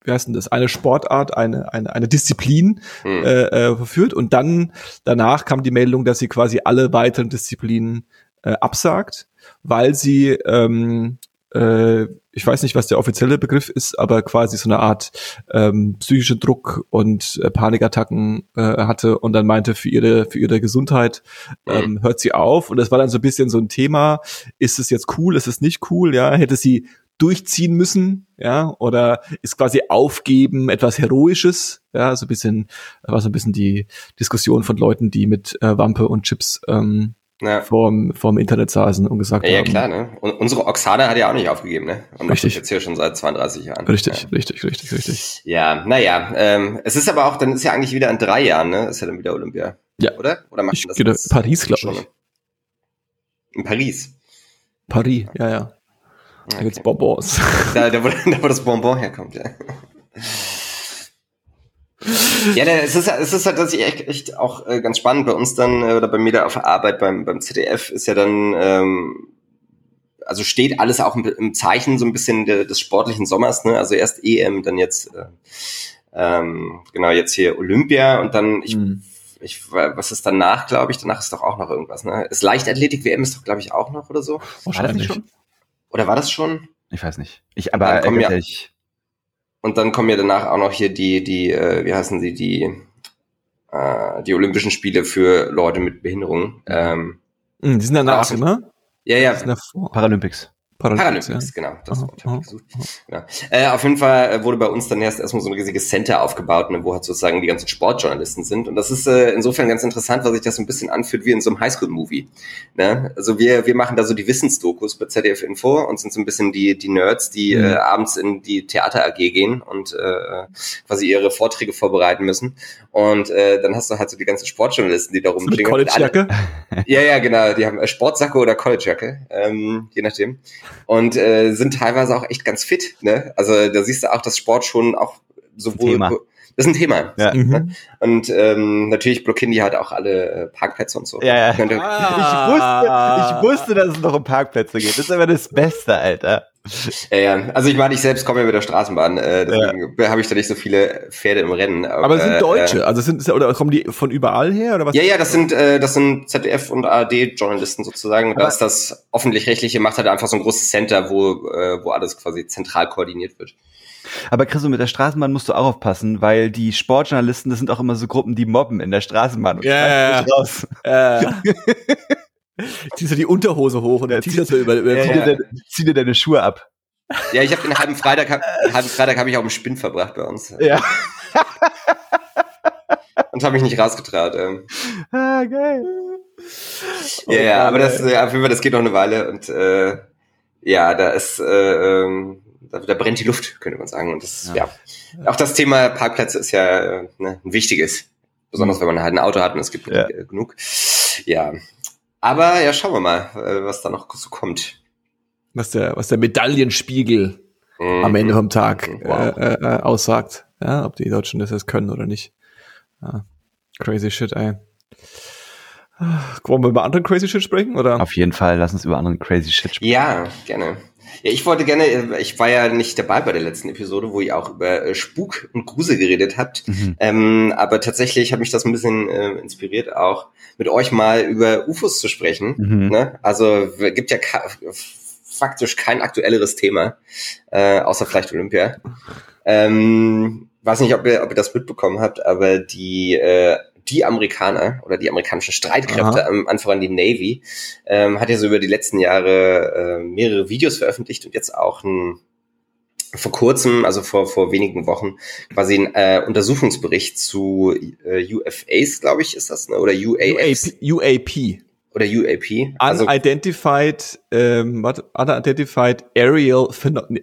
wie heißt denn das, eine Sportart, eine, eine, eine Disziplin hm. äh, äh, verführt und dann danach kam die Meldung, dass sie quasi alle weiteren Disziplinen äh, absagt, weil sie ähm, äh, ich weiß nicht, was der offizielle Begriff ist, aber quasi so eine Art ähm, psychische Druck und äh, Panikattacken äh, hatte und dann meinte, für ihre, für ihre Gesundheit ähm, hört sie auf. Und das war dann so ein bisschen so ein Thema, ist es jetzt cool, ist es nicht cool, ja, hätte sie durchziehen müssen, ja, oder ist quasi aufgeben etwas Heroisches, ja, so ein bisschen, war so ein bisschen die Diskussion von Leuten, die mit äh, Wampe und Chips ähm, ja. vorm, vorm Internet saßen und gesagt ja, haben. Ja, klar, ne? Und unsere Oksana hat ja auch nicht aufgegeben, ne? Und richtig. jetzt hier schon seit 32 Jahren. Richtig, ja. richtig, richtig, richtig. Ja, naja, ähm, es ist aber auch, dann ist ja eigentlich wieder in drei Jahren, ne? Ist ja dann wieder Olympia. Ja. Oder? Oder macht ich das gedacht, Paris, glaube ich. In Paris. Paris, ja, ja. Da okay. gibt's Bonbons. Da, da, wo, da, wo das Bonbon herkommt, ja. Ja, es ist, es ist halt dass ich echt, echt auch äh, ganz spannend bei uns dann, äh, oder bei mir da auf der Arbeit beim, beim ZDF ist ja dann, ähm, also steht alles auch im, im Zeichen so ein bisschen de, des sportlichen Sommers, ne? Also erst EM, dann jetzt, äh, ähm, genau, jetzt hier Olympia und dann, ich, mhm. ich, was ist danach, glaube ich? Danach ist doch auch noch irgendwas, ne? Ist Leichtathletik-WM ist doch, glaube ich, auch noch oder so? War das nicht schon? Oder war das schon? Ich weiß nicht. Ich, aber ja, ich, und dann kommen ja danach auch noch hier die, die, äh, wie heißen sie, die, äh, die Olympischen Spiele für Leute mit Behinderung. Ähm, hm, die sind danach immer? Ja, ja. Paralympics. Paralympics, ja. genau. Das aha, Wort habe ich gesucht. Genau. Äh, auf jeden Fall äh, wurde bei uns dann erst erstmal so ein riesiges Center aufgebaut, ne, wo halt sozusagen die ganzen Sportjournalisten sind. Und das ist äh, insofern ganz interessant, weil sich das so ein bisschen anfühlt wie in so einem Highschool-Movie. Ne? Also wir, wir machen da so die Wissensdokus bei ZDF Info und sind so ein bisschen die, die Nerds, die mhm. äh, abends in die Theater AG gehen und äh, quasi ihre Vorträge vorbereiten müssen. Und äh, dann hast du halt so die ganzen Sportjournalisten, die da rumklingeln. College-Jacke? Ja, ja, genau. Die haben äh, Sportsacke oder College-Jacke, ähm, je nachdem und äh, sind teilweise auch echt ganz fit. Ne? Also da siehst du auch, dass Sport schon auch sowohl. Das ist ein Thema. Ja. Ne? Mhm. Und ähm, natürlich blockieren die halt auch alle äh, Parkplätze und so. Ja, ja. Ah. Ich, wusste, ich wusste, dass es noch um Parkplätze geht. Das ist aber das Beste, Alter. Ja, ja. Also ich meine, ich selbst komme ja mit der Straßenbahn, äh, deswegen ja. habe ich da nicht so viele Pferde im Rennen. Aber, aber es sind äh, Deutsche, äh, also sind oder kommen die von überall her oder was? Ja, ja, das sind äh, das sind ZDF und ARD Journalisten sozusagen. Da ist das öffentlich-rechtliche macht halt einfach so ein großes Center, wo äh, wo alles quasi zentral koordiniert wird. Aber Chris, mit der Straßenbahn musst du auch aufpassen, weil die Sportjournalisten, das sind auch immer so Gruppen, die mobben in der Straßenbahn. Ja, ja, raus. Ziehst du die Unterhose hoch und ziehst du über, über ja, zieh, dir deine, zieh dir deine Schuhe ab. Ja, ich habe den halben Freitag, hab, den halben Freitag habe ich auch im Spinn verbracht bei uns. Ja. und habe mich nicht rausgetraut. Ähm. Ah, geil. Ja, ja, oh, aber das, ja, auf jeden Fall, das geht noch eine Weile und äh, ja, da ist, äh, ähm, da, da brennt die Luft, könnte man sagen. Und das, ja. ja. Auch das Thema Parkplätze ist ja ne, ein wichtiges. Besonders wenn man halt ein Auto hat und es gibt ja. genug. Ja. Aber ja, schauen wir mal, äh, was da noch so kommt. Was der, was der Medaillenspiegel mhm. am Ende vom Tag mhm. wow. äh, äh, aussagt. Ja, ob die Deutschen das jetzt können oder nicht. Ja. Crazy shit, ey. Wollen wir über andere crazy shit sprechen, oder? Auf jeden Fall, lass uns über anderen crazy shit sprechen. Ja, gerne. Ja, ich wollte gerne, ich war ja nicht dabei bei der letzten Episode, wo ihr auch über äh, Spuk und Grusel geredet habt. Mhm. Ähm, aber tatsächlich hat mich das ein bisschen äh, inspiriert, auch mit euch mal über UFOs zu sprechen. Mhm. Ne? Also gibt ja faktisch kein aktuelleres Thema, äh, außer vielleicht Olympia. Ähm, weiß nicht, ob ihr, ob ihr das mitbekommen habt, aber die äh, die Amerikaner oder die amerikanischen Streitkräfte, am Anfang die Navy, ähm, hat ja so über die letzten Jahre äh, mehrere Videos veröffentlicht und jetzt auch ein vor kurzem, also vor, vor wenigen Wochen, quasi ein äh, Untersuchungsbericht zu äh, UFAs, glaube ich, ist das, ne? oder UAPs. UAP. UAP oder UAP. Also unidentified, ähm, what, unidentified Aerial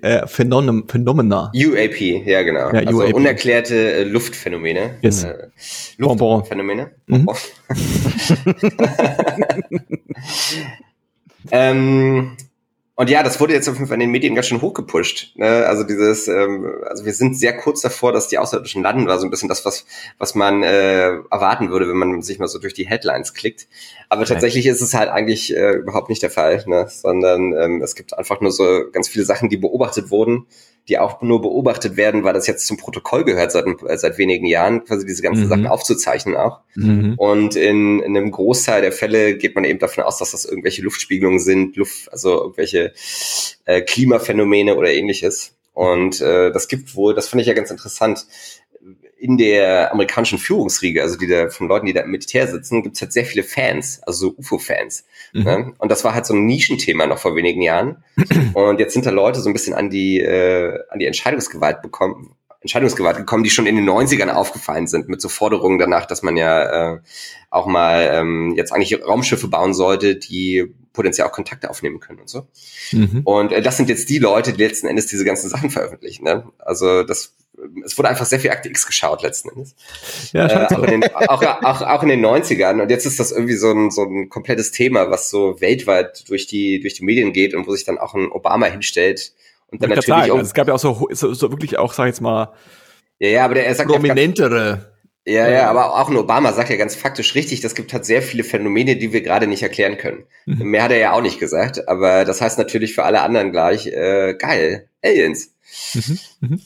äh, Phenom Phenomena. UAP, ja genau. Ja, also UAP. unerklärte äh, Luftphänomene. Yes. Äh, Luftphänomene. Mhm. ähm, und ja, das wurde jetzt auf jeden Fall in den Medien ganz schön hochgepusht. Ne? Also dieses, ähm, also wir sind sehr kurz davor, dass die Außerirdischen landen, war so ein bisschen das, was, was man äh, erwarten würde, wenn man sich mal so durch die Headlines klickt. Aber okay. tatsächlich ist es halt eigentlich äh, überhaupt nicht der Fall, ne? sondern ähm, es gibt einfach nur so ganz viele Sachen, die beobachtet wurden, die auch nur beobachtet werden, weil das jetzt zum Protokoll gehört seit, seit wenigen Jahren, quasi diese ganzen mhm. Sachen aufzuzeichnen auch. Mhm. Und in, in einem Großteil der Fälle geht man eben davon aus, dass das irgendwelche Luftspiegelungen sind, Luft, also irgendwelche äh, Klimaphänomene oder ähnliches. Und äh, das gibt wohl, das finde ich ja ganz interessant, in der amerikanischen Führungsriege, also die da von Leuten, die da im Militär sitzen, gibt es halt sehr viele Fans, also so UFO-Fans. Mhm. Ne? Und das war halt so ein Nischenthema noch vor wenigen Jahren. Und jetzt sind da Leute so ein bisschen an die, äh, an die Entscheidungsgewalt bekommen, Entscheidungsgewalt gekommen, die schon in den 90ern aufgefallen sind, mit so Forderungen danach, dass man ja äh, auch mal ähm, jetzt eigentlich Raumschiffe bauen sollte, die potenziell auch Kontakte aufnehmen können und so. Mhm. Und äh, das sind jetzt die Leute, die letzten Endes diese ganzen Sachen veröffentlichen. Ne? Also das es wurde einfach sehr viel Akte X geschaut letzten Endes. Ja, äh, auch, in den, auch, auch, auch in den 90ern. Und jetzt ist das irgendwie so ein, so ein komplettes Thema, was so weltweit durch die, durch die Medien geht und wo sich dann auch ein Obama hinstellt. Und dann natürlich sagen, auch, also es gab ja auch so, so, so wirklich auch, sag ich jetzt mal, ja, ja, aber der, er sagt prominentere. Ja, ja, aber auch ein Obama sagt ja ganz faktisch richtig, das gibt halt sehr viele Phänomene, die wir gerade nicht erklären können. Mhm. Mehr hat er ja auch nicht gesagt, aber das heißt natürlich für alle anderen gleich, äh, geil, Aliens. Mhm. Mhm.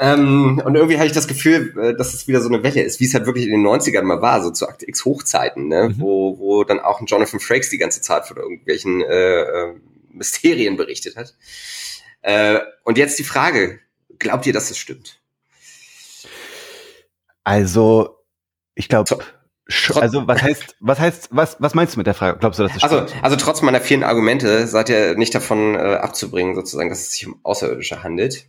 Ähm, und irgendwie habe ich das Gefühl, äh, dass es wieder so eine Welle ist, wie es halt wirklich in den 90ern mal war, so zu Akte X Hochzeiten, ne? Mhm. wo, wo dann auch ein Jonathan Frakes die ganze Zeit von irgendwelchen äh, äh, Mysterien berichtet hat. Äh, und jetzt die Frage, glaubt ihr, dass das stimmt? Also, ich glaube, so. Also was heißt, was heißt, was, was meinst du mit der Frage? Glaubst du, dass das also, stimmt? Also trotz meiner vielen Argumente seid ihr nicht davon äh, abzubringen, sozusagen, dass es sich um Außerirdische handelt.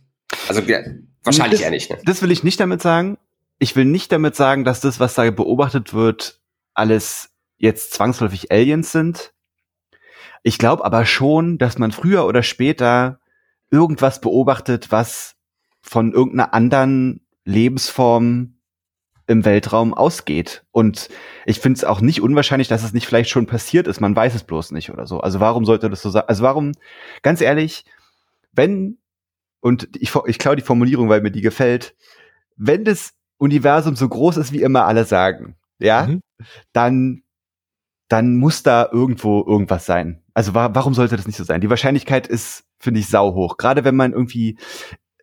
Also ja, wahrscheinlich das, eher nicht. Ne? Das will ich nicht damit sagen. Ich will nicht damit sagen, dass das, was da beobachtet wird, alles jetzt zwangsläufig Aliens sind. Ich glaube aber schon, dass man früher oder später irgendwas beobachtet, was von irgendeiner anderen Lebensform im Weltraum ausgeht. Und ich finde es auch nicht unwahrscheinlich, dass es nicht vielleicht schon passiert ist. Man weiß es bloß nicht oder so. Also warum sollte das so sein? Also warum, ganz ehrlich, wenn und ich, ich klaue die Formulierung, weil mir die gefällt, wenn das Universum so groß ist, wie immer alle sagen, ja, mhm. dann, dann muss da irgendwo irgendwas sein. Also wa warum sollte das nicht so sein? Die Wahrscheinlichkeit ist, finde ich, sau hoch. Gerade wenn man irgendwie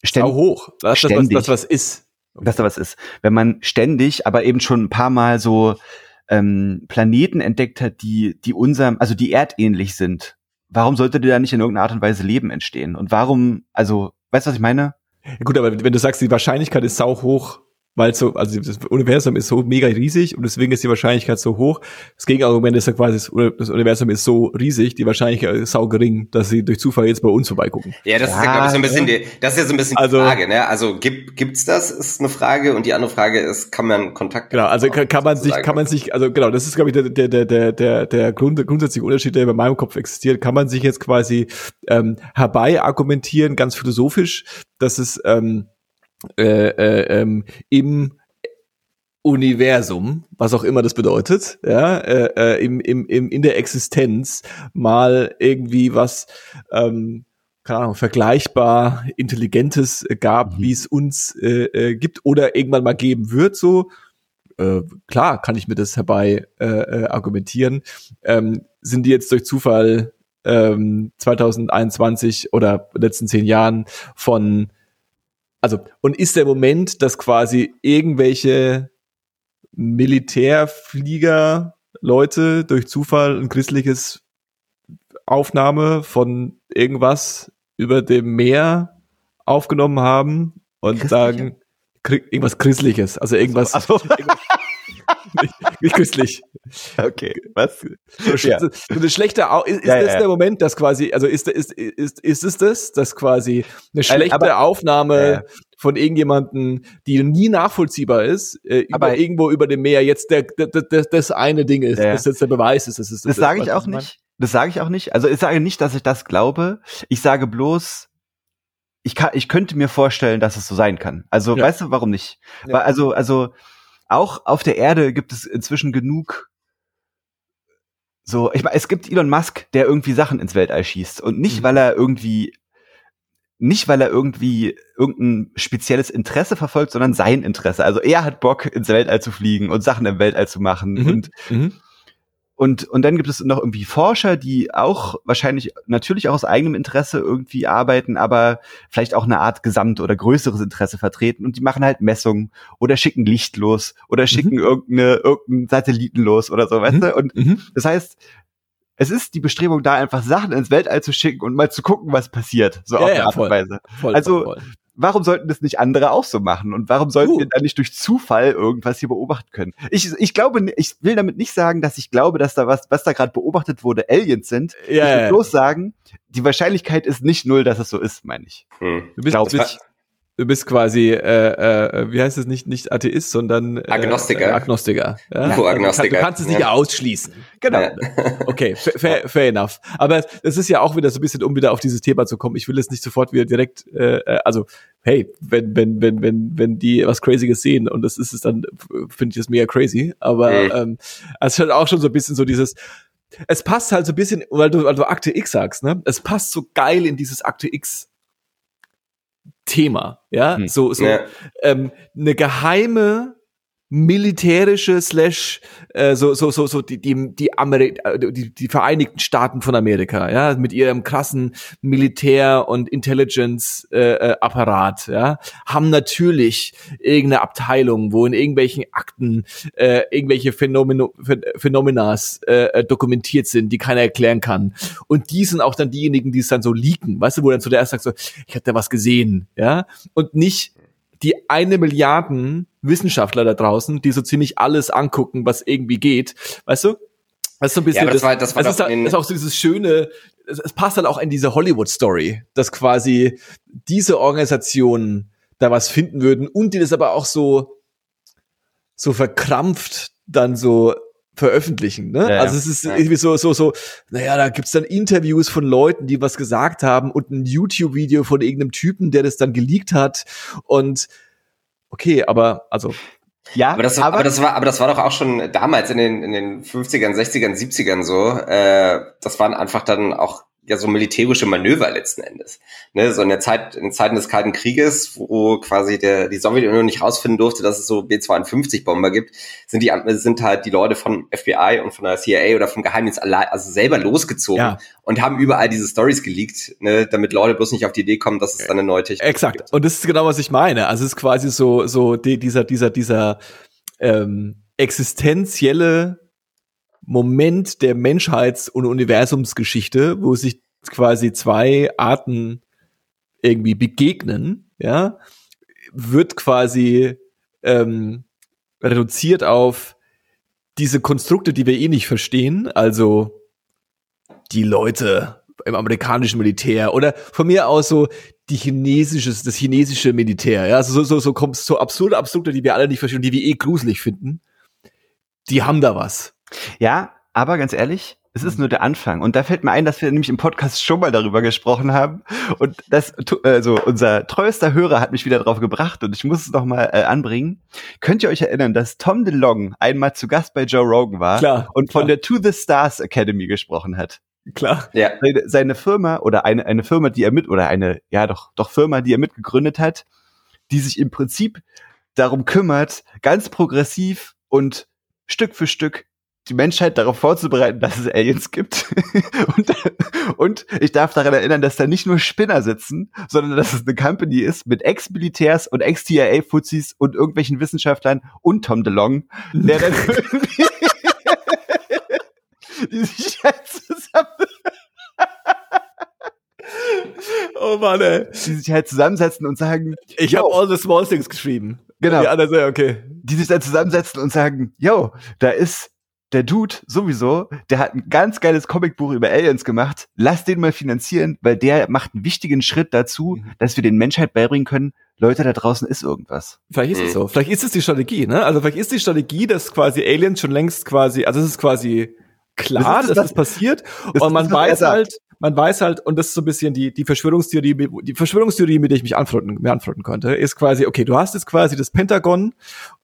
ständig. Sau hoch. Das, ständig, das, was, das was ist. Dass da was ist. Wenn man ständig, aber eben schon ein paar Mal so ähm, Planeten entdeckt hat, die, die unserem, also die erdähnlich sind, warum sollte da nicht in irgendeiner Art und Weise Leben entstehen? Und warum, also Weißt du, was ich meine? Ja, gut, aber wenn du sagst, die Wahrscheinlichkeit ist sau hoch, weil so, also das Universum ist so mega riesig und deswegen ist die Wahrscheinlichkeit so hoch. Das Gegenargument ist ja quasi, das Universum ist so riesig, die Wahrscheinlichkeit ist sau gering, dass sie durch Zufall jetzt bei uns vorbeigucken. Ja, das ja, ist ja, glaube ich, so ein bisschen, ja. die, das ist ja so ein bisschen also, die Frage, ne? Also gibt, gibt's das, ist eine Frage und die andere Frage ist, kann man Kontakt Genau, also kann, kann man sich, kann man sich, also genau, das ist, glaube ich, der, der, der, der, der, der Grund, grundsätzliche Unterschied, der bei meinem Kopf existiert. Kann man sich jetzt quasi ähm, herbei argumentieren, ganz philosophisch, dass es ähm, äh, äh, ähm, im Universum, was auch immer das bedeutet, ja, äh, äh, im, im, im, in der Existenz mal irgendwie was, ähm, keine Ahnung, vergleichbar Intelligentes gab, mhm. wie es uns äh, äh, gibt oder irgendwann mal geben wird, so. Äh, klar kann ich mir das herbei äh, äh, argumentieren. Ähm, sind die jetzt durch Zufall ähm, 2021 oder letzten zehn Jahren von also, und ist der Moment, dass quasi irgendwelche Militärflieger Leute durch Zufall ein christliches Aufnahme von irgendwas über dem Meer aufgenommen haben und Christliche? sagen, irgendwas Christliches, also irgendwas, also, also. irgendwas christlich. Okay, was? So, ja. so eine schlechte, Au ist, ist ja, das ja. der Moment, dass quasi, also ist, ist, ist, ist es das, dass quasi eine schlechte aber, Aufnahme von irgendjemanden, die nie nachvollziehbar ist, äh, aber über, irgendwo über dem Meer jetzt der, der, der, das eine Ding ist, das jetzt der Beweis ist. Das, ist, das, das sage ich auch nicht. Das sage ich auch nicht. Also ich sage nicht, dass ich das glaube. Ich sage bloß, ich kann, ich könnte mir vorstellen, dass es so sein kann. Also weißt du, warum nicht? Weil, also, also auch auf der Erde gibt es inzwischen genug so, ich meine, es gibt Elon Musk, der irgendwie Sachen ins Weltall schießt und nicht, mhm. weil er irgendwie nicht, weil er irgendwie irgendein spezielles Interesse verfolgt, sondern sein Interesse. Also er hat Bock, ins Weltall zu fliegen und Sachen im Weltall zu machen. Mhm. Und mhm. Und, und dann gibt es noch irgendwie Forscher, die auch wahrscheinlich natürlich auch aus eigenem Interesse irgendwie arbeiten, aber vielleicht auch eine Art Gesamt- oder größeres Interesse vertreten und die machen halt Messungen oder schicken Licht los oder mhm. schicken mhm. irgendeine, irgendeinen Satelliten los oder so, weißt mhm. du? Und mhm. das heißt, es ist die Bestrebung da, einfach Sachen ins Weltall zu schicken und mal zu gucken, was passiert. So ja, auf ja, Art und Weise. Voll, also voll, voll warum sollten das nicht andere auch so machen? Und warum sollten uh. wir da nicht durch Zufall irgendwas hier beobachten können? Ich, ich glaube, ich will damit nicht sagen, dass ich glaube, dass da was, was da gerade beobachtet wurde, Aliens sind. Ja, ich will bloß sagen, die Wahrscheinlichkeit ist nicht null, dass es so ist, meine ich. Hm. Du bist, Glaub ich du bist quasi, äh, äh, wie heißt es, nicht, nicht Atheist, sondern äh, Agnostiker. Agnostiker. Ja? Agnostiker. Du kannst es nicht ja. ausschließen. Genau. Ja. Okay, fair, fair enough. Aber es ist ja auch wieder so ein bisschen, um wieder auf dieses Thema zu kommen. Ich will es nicht sofort wieder direkt, äh, äh also hey, wenn, wenn, wenn, wenn, wenn die was Crazyes sehen und das ist es, dann finde ich es mega crazy. Aber mhm. ähm, es ist halt auch schon so ein bisschen so dieses, es passt halt so ein bisschen, weil du, weil du Akte X sagst, ne? Es passt so geil in dieses Akte X Thema, ja, hm. so so ja. Ähm, eine geheime militärische slash äh, so so so so die die die, Ameri äh, die die Vereinigten Staaten von Amerika ja mit ihrem krassen Militär und Intelligence äh, äh, Apparat ja haben natürlich irgendeine Abteilung wo in irgendwelchen Akten äh, irgendwelche Phänomeno Phänomenas äh, äh, dokumentiert sind die keiner erklären kann. Und die sind auch dann diejenigen die es dann so leaken weißt du wo dann so der erste sagt so ich habe da was gesehen ja und nicht die eine Milliarden Wissenschaftler da draußen, die so ziemlich alles angucken, was irgendwie geht. Weißt du? Das ist so ein bisschen. Ja, das, war, das, war das ist, ist auch so dieses schöne, es, es passt halt auch in diese Hollywood-Story, dass quasi diese Organisationen da was finden würden und die das aber auch so, so verkrampft dann so veröffentlichen. Ne? Ja, also es ist ja. irgendwie so, so, so, naja, da gibt's dann Interviews von Leuten, die was gesagt haben und ein YouTube-Video von irgendeinem Typen, der das dann geleakt hat. Und okay, aber also ja, aber das, aber, aber, das war, aber das war doch auch schon damals in den, in den 50ern, 60ern, 70ern so. Äh, das waren einfach dann auch ja so militärische Manöver letzten Endes. Ne, so in der Zeit, in Zeiten des Kalten Krieges, wo quasi der, die Sowjetunion nicht rausfinden durfte, dass es so B-52-Bomber gibt, sind die, sind halt die Leute von FBI und von der CIA oder vom Geheimdienst also selber losgezogen ja. und haben überall diese Stories geleakt, ne, damit Leute bloß nicht auf die Idee kommen, dass es dann eine neue Technik Exakt. Gibt. Und das ist genau, was ich meine. Also es ist quasi so, so die, dieser, dieser, dieser, ähm, existenzielle Moment der Menschheits- und Universumsgeschichte, wo sich quasi zwei Arten irgendwie begegnen, ja, wird quasi ähm, reduziert auf diese Konstrukte, die wir eh nicht verstehen, also die Leute im amerikanischen Militär oder von mir aus so die chinesische, das chinesische Militär, ja, so, so, so kommt so absurde Absurde, die wir alle nicht verstehen, die wir eh gruselig finden, die haben da was. Ja, aber ganz ehrlich, es ist nur der Anfang. Und da fällt mir ein, dass wir nämlich im Podcast schon mal darüber gesprochen haben. Und das, also unser treuester Hörer hat mich wieder drauf gebracht und ich muss es noch mal äh, anbringen. Könnt ihr euch erinnern, dass Tom DeLong einmal zu Gast bei Joe Rogan war klar, und von der To the Stars Academy gesprochen hat? Klar. Ja. Seine, seine Firma oder eine, eine Firma, die er mit, oder eine, ja doch, doch Firma, die er mitgegründet hat, die sich im Prinzip darum kümmert, ganz progressiv und Stück für Stück die Menschheit darauf vorzubereiten, dass es Aliens gibt. und, und, ich darf daran erinnern, dass da nicht nur Spinner sitzen, sondern dass es eine Company ist mit Ex-Militärs und Ex-TIA-Fuzis und irgendwelchen Wissenschaftlern und Tom DeLong, der dann die sich halt zusammen Oh Mann, ey. Die sich halt zusammensetzen und sagen, ich habe all the small things geschrieben. Genau. Die anderen sagen, okay. Die sich dann zusammensetzen und sagen, yo, da ist der Dude sowieso, der hat ein ganz geiles Comicbuch über Aliens gemacht. Lass den mal finanzieren, weil der macht einen wichtigen Schritt dazu, mhm. dass wir den Menschheit beibringen können, Leute, da draußen ist irgendwas. Vielleicht ist mhm. es so. Vielleicht ist es die Strategie, ne? Also vielleicht ist die Strategie, dass quasi Aliens schon längst quasi, also es ist quasi klar, das ist, dass das, das passiert. Das und man weiß halt, man weiß halt, und das ist so ein bisschen die, die Verschwörungstheorie, die Verschwörungstheorie, mit der ich mich anfrotten, mir anfrotten konnte, ist quasi, okay, du hast jetzt quasi das Pentagon,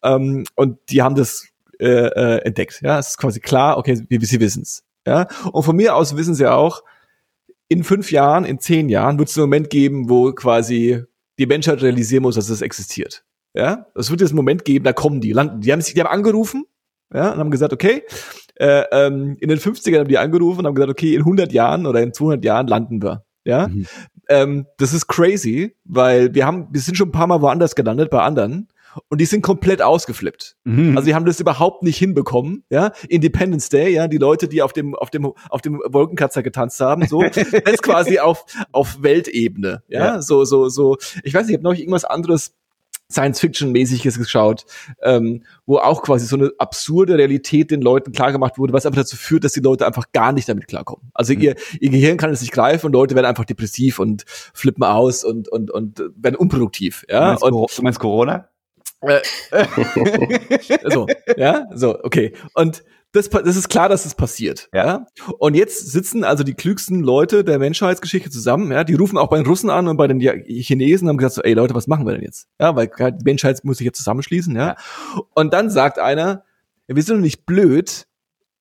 ähm, und die haben das äh, äh, entdeckt. Ja, es ist quasi klar, okay, wie, sie wissen's. Ja, und von mir aus wissen sie auch, in fünf Jahren, in zehn Jahren wird es einen Moment geben, wo quasi die Menschheit realisieren muss, dass es existiert. Ja, es wird jetzt einen Moment geben, da kommen die, landen, die haben sich, die haben angerufen, ja, und haben gesagt, okay, äh, ähm, in den 50ern haben die angerufen und haben gesagt, okay, in 100 Jahren oder in 200 Jahren landen wir. Ja, mhm. ähm, das ist crazy, weil wir haben, wir sind schon ein paar Mal woanders gelandet bei anderen und die sind komplett ausgeflippt. Mhm. Also die haben das überhaupt nicht hinbekommen, ja. Independence Day, ja, die Leute, die auf dem auf dem auf dem Wolkenkratzer getanzt haben, so das quasi auf auf Weltebene, ja? ja, so so so. Ich weiß nicht, ich habe noch irgendwas anderes Science-Fiction-mäßiges geschaut, ähm, wo auch quasi so eine absurde Realität den Leuten klargemacht wurde, was einfach dazu führt, dass die Leute einfach gar nicht damit klarkommen. Also mhm. ihr, ihr Gehirn kann es nicht greifen und Leute werden einfach depressiv und flippen aus und und und werden unproduktiv. Ja? Du meinst, und, du meinst Corona? Äh, so, ja, so, okay. Und das, das ist klar, dass es das passiert. Ja. ja. Und jetzt sitzen also die klügsten Leute der Menschheitsgeschichte zusammen. Ja, die rufen auch bei den Russen an und bei den Chinesen haben gesagt so, ey Leute, was machen wir denn jetzt? Ja, weil die Menschheit muss sich jetzt zusammenschließen. Ja. ja. Und dann sagt einer, wir sind doch nicht blöd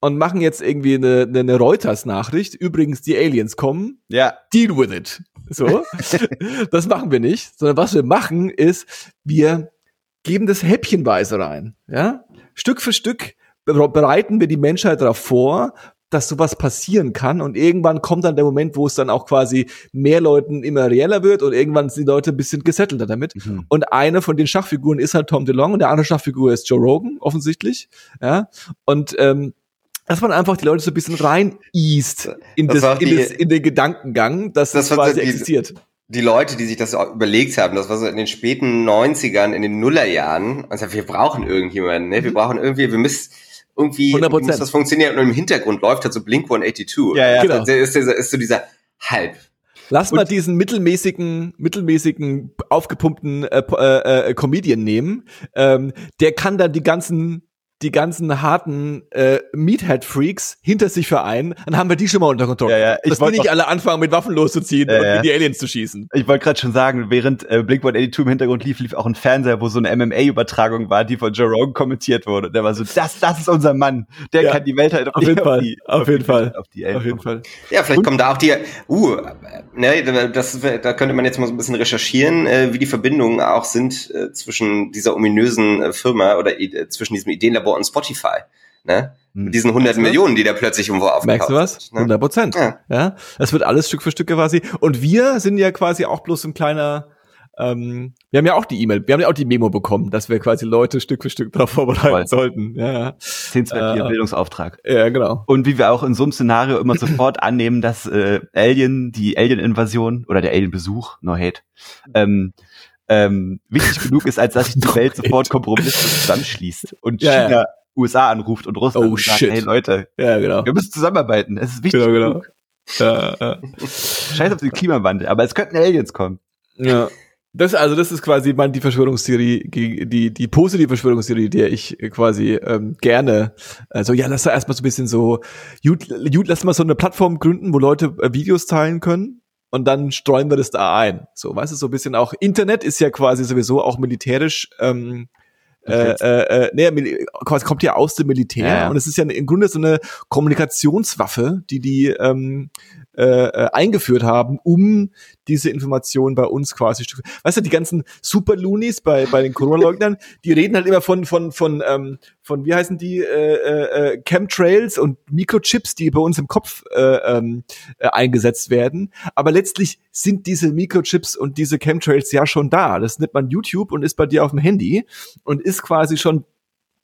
und machen jetzt irgendwie eine, eine Reuters-Nachricht. Übrigens, die Aliens kommen. Ja. Deal with it. So. das machen wir nicht, sondern was wir machen ist, wir geben das häppchenweise rein. Ja? Stück für Stück bereiten wir die Menschheit darauf vor, dass sowas passieren kann und irgendwann kommt dann der Moment, wo es dann auch quasi mehr Leuten immer reeller wird und irgendwann sind die Leute ein bisschen gesettelter damit. Mhm. Und eine von den Schachfiguren ist halt Tom DeLong und der andere Schachfigur ist Joe Rogan, offensichtlich. Ja. Und ähm, dass man einfach die Leute so ein bisschen rein east in, das, das, in, das, in den Gedankengang, dass das, das quasi existiert die Leute, die sich das überlegt haben, das war so in den späten 90ern, in den Nullerjahren, und sagen, wir brauchen irgendjemanden, ne? wir mhm. brauchen irgendwie, wir müssen irgendwie 100%. muss das funktionieren und im Hintergrund läuft halt so Blink 182. Ja, ja, genau. ist, ist, ist so dieser Hype. Lass und mal diesen mittelmäßigen, mittelmäßigen, aufgepumpten äh, äh, äh, Comedian nehmen. Ähm, der kann dann die ganzen die ganzen harten äh, Meathead-Freaks hinter sich vereinen, dann haben wir die schon mal unter Kontrolle. Ja, ja. Ich Dass die nicht alle anfangen, mit Waffen loszuziehen ja, und ja. in die Aliens zu schießen. Ich wollte gerade schon sagen, während äh, Blink-182 im Hintergrund lief, lief auch ein Fernseher, wo so eine MMA-Übertragung war, die von Joe Rogan kommentiert wurde. Der war so, das, das ist unser Mann. Der ja. kann die Welt halt auf, auf, jeden Fall. Die, auf, auf jeden Fall. Auf, die auf jeden Fall. Ja, vielleicht und? kommen da auch die, uh, ne, das, da könnte man jetzt mal so ein bisschen recherchieren, äh, wie die Verbindungen auch sind äh, zwischen dieser ominösen äh, Firma oder äh, zwischen diesem Ideenlabor und Spotify. Ne? Hm. Mit diesen 100 Millionen, die da plötzlich irgendwo aufgetaucht Merkst du was? Ne? 100 Prozent. Ja. ja. Das wird alles Stück für Stück quasi. Und wir sind ja quasi auch bloß ein kleiner, ähm, wir haben ja auch die E-Mail, wir haben ja auch die Memo bekommen, dass wir quasi Leute Stück für Stück darauf vorbereiten Voll. sollten. Ja, ja. Sehenswert äh, Bildungsauftrag. Ja, genau. Und wie wir auch in so einem Szenario immer sofort annehmen, dass äh, Alien, die Alien-Invasion oder der Alien-Besuch, no hate, ähm, ähm, wichtig genug ist, als dass sich die Welt sofort Kompromisse zusammenschließt und ja, China ja. USA anruft und Russland oh, und sagt, shit. hey Leute, ja, genau. wir müssen zusammenarbeiten. Es ist wichtig genau, genau. genug. Ja, ja. Scheiß auf den Klimawandel, aber es könnten Aliens kommen. Ja. Das, also das ist quasi die Verschwörungstheorie, die, die positive Verschwörungstheorie, der ich quasi ähm, gerne, also ja, lass da erstmal so ein bisschen so, gut, gut, lass mal so eine Plattform gründen, wo Leute äh, Videos teilen können und dann streuen wir das da ein. So, weißt du, so ein bisschen auch, Internet ist ja quasi sowieso auch militärisch ähm, äh, äh, äh, nee, kommt ja aus dem Militär ja, ja. und es ist ja im Grunde so eine Kommunikationswaffe, die die ähm, äh, äh, eingeführt haben, um diese Informationen bei uns quasi. Weißt du, die ganzen Super Loonies bei bei den Corona-Leugnern, die reden halt immer von von von ähm, von wie heißen die äh, äh, äh, Chemtrails und Mikrochips, die bei uns im Kopf äh, ähm, äh, eingesetzt werden. Aber letztlich sind diese Mikrochips und diese Chemtrails ja schon da. Das nimmt man YouTube und ist bei dir auf dem Handy und ist quasi schon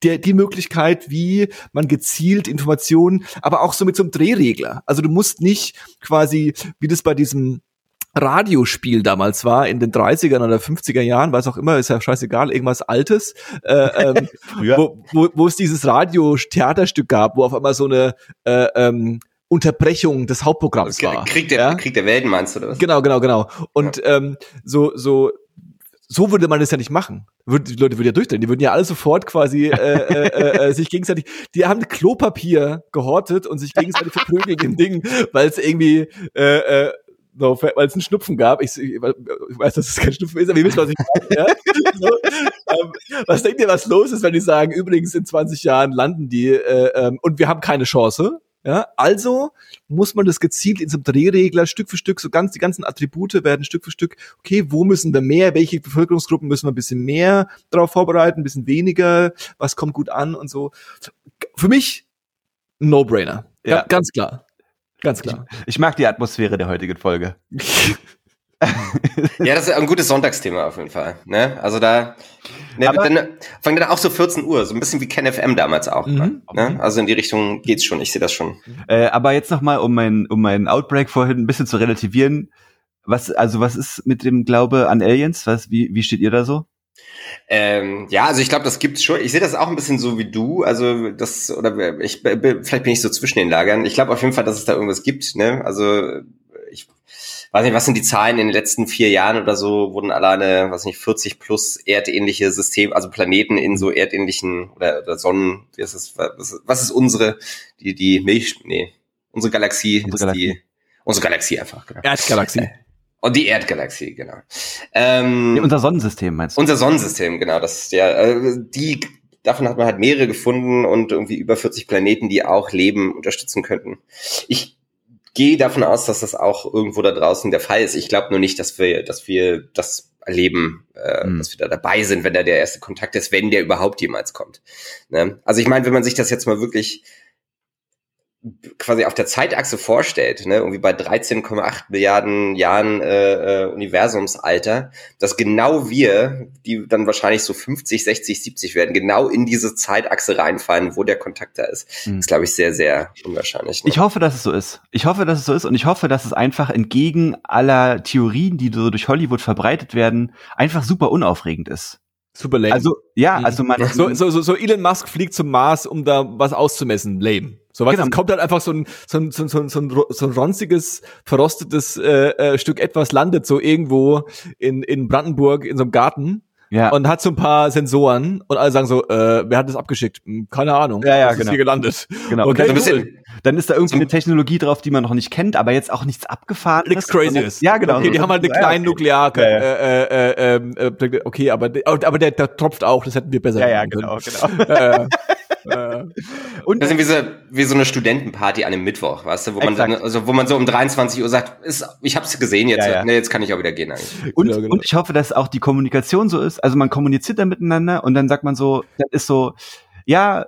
der, die Möglichkeit, wie man gezielt Informationen, aber auch so mit so einem Drehregler. Also du musst nicht quasi, wie das bei diesem Radiospiel damals war, in den 30ern oder 50er Jahren, was auch immer, ist ja scheißegal, irgendwas Altes, äh, ähm, wo, wo, wo es dieses Radio-Theaterstück gab, wo auf einmal so eine äh, ähm, Unterbrechung des Hauptprogramms war. Krieg der, ja? Krieg der Welten meinst du, oder was? Genau, genau, genau. Und ja. ähm, so, so so würde man das ja nicht machen. Die Leute würden ja durchdrehen. Die würden ja alle sofort quasi äh, äh, äh, äh, sich gegenseitig. Die haben Klopapier gehortet und sich gegenseitig verprügelt im Ding, weil es irgendwie äh, äh, so, weil es einen Schnupfen gab. Ich, ich, weiß, dass es kein Schnupfen ist, aber ihr wisst, was ich meine. Ja? so, ähm, was denkt ihr, was los ist, wenn die sagen, übrigens in 20 Jahren landen die äh, ähm, und wir haben keine Chance? Ja, also muss man das gezielt in so einem Drehregler Stück für Stück, so ganz die ganzen Attribute werden Stück für Stück, okay, wo müssen wir mehr, welche Bevölkerungsgruppen müssen wir ein bisschen mehr darauf vorbereiten, ein bisschen weniger, was kommt gut an und so. Für mich No-Brainer. Ja. Ganz klar. Ganz klar. Ich, ich, mag die Atmosphäre der heutigen Folge. ja, das ist ein gutes Sonntagsthema auf jeden Fall. Ne? Also da ne, dann, fangen dann auch so 14 Uhr, so ein bisschen wie KenFM damals auch. Mhm. Ne? Also in die Richtung geht's schon, ich sehe das schon. Äh, aber jetzt nochmal, um meinen um meinen Outbreak vorhin ein bisschen zu relativieren. Was, also was ist mit dem Glaube an Aliens? Was, wie, wie steht ihr da so? Ähm, ja, also ich glaube, das gibt's schon. Ich sehe das auch ein bisschen so wie du. Also das oder ich vielleicht bin ich so zwischen den Lagern. Ich glaube auf jeden Fall, dass es da irgendwas gibt. Ne? Also ich weiß nicht, was sind die Zahlen in den letzten vier Jahren oder so wurden alleine, was nicht 40 plus erdähnliche Systeme, also Planeten in so erdähnlichen oder, oder Sonnen. Wie ist es? Was, was ist unsere die die Milch? Nee, unsere Galaxie unsere ist Galaxie. die unsere Galaxie einfach. Genau. Erdgalaxie. Und die Erdgalaxie, genau. Ähm, ja, unser Sonnensystem meinst du? Unser Sonnensystem, genau. Das ist ja, äh, die, davon hat man halt mehrere gefunden und irgendwie über 40 Planeten, die auch Leben unterstützen könnten. Ich gehe davon aus, dass das auch irgendwo da draußen der Fall ist. Ich glaube nur nicht, dass wir, dass wir das erleben, äh, mhm. dass wir da dabei sind, wenn da der erste Kontakt ist, wenn der überhaupt jemals kommt. Ne? Also ich meine, wenn man sich das jetzt mal wirklich quasi auf der Zeitachse vorstellt, ne, irgendwie bei 13,8 Milliarden Jahren äh, äh, Universumsalter, dass genau wir, die dann wahrscheinlich so 50, 60, 70 werden, genau in diese Zeitachse reinfallen, wo der Kontakt da ist, mhm. ist, glaube ich, sehr, sehr unwahrscheinlich. Ne? Ich hoffe, dass es so ist. Ich hoffe, dass es so ist und ich hoffe, dass es einfach entgegen aller Theorien, die so durch Hollywood verbreitet werden, einfach super unaufregend ist. Super lame. Also, ja, mhm. also man. So, so, so, so Elon Musk fliegt zum Mars, um da was auszumessen. Lame. So was, genau. es kommt halt einfach so ein, so ein, so ein, so ein, so ein ronziges, verrostetes äh, äh, Stück etwas landet so irgendwo in, in Brandenburg in so einem Garten ja. Und hat so ein paar Sensoren und alle sagen so, äh, wer hat das abgeschickt? Hm, keine Ahnung. Ja, ja, das genau. ist hier gelandet. Genau. Okay, dann, cool. dann ist da irgendwie eine Technologie drauf, die man noch nicht kennt, aber jetzt auch nichts abgefahren Nichts crazy ist. Ja, genau. Okay, die haben halt eine kleine okay. Nuklear. Ja, ja. Äh, äh, äh, äh, okay, aber, aber der, der tropft auch, das hätten wir besser Ja, ja, genau, genau. Äh, und das ist wie so, wie so eine Studentenparty an einem Mittwoch, weißt du, wo man dann, also wo man so um 23 Uhr sagt, ist, ich habe es gesehen jetzt, ja, ja. Ne, jetzt kann ich auch wieder gehen eigentlich. Und, genau, genau. und ich hoffe, dass auch die Kommunikation so ist, also man kommuniziert da miteinander und dann sagt man so, das ist so, ja,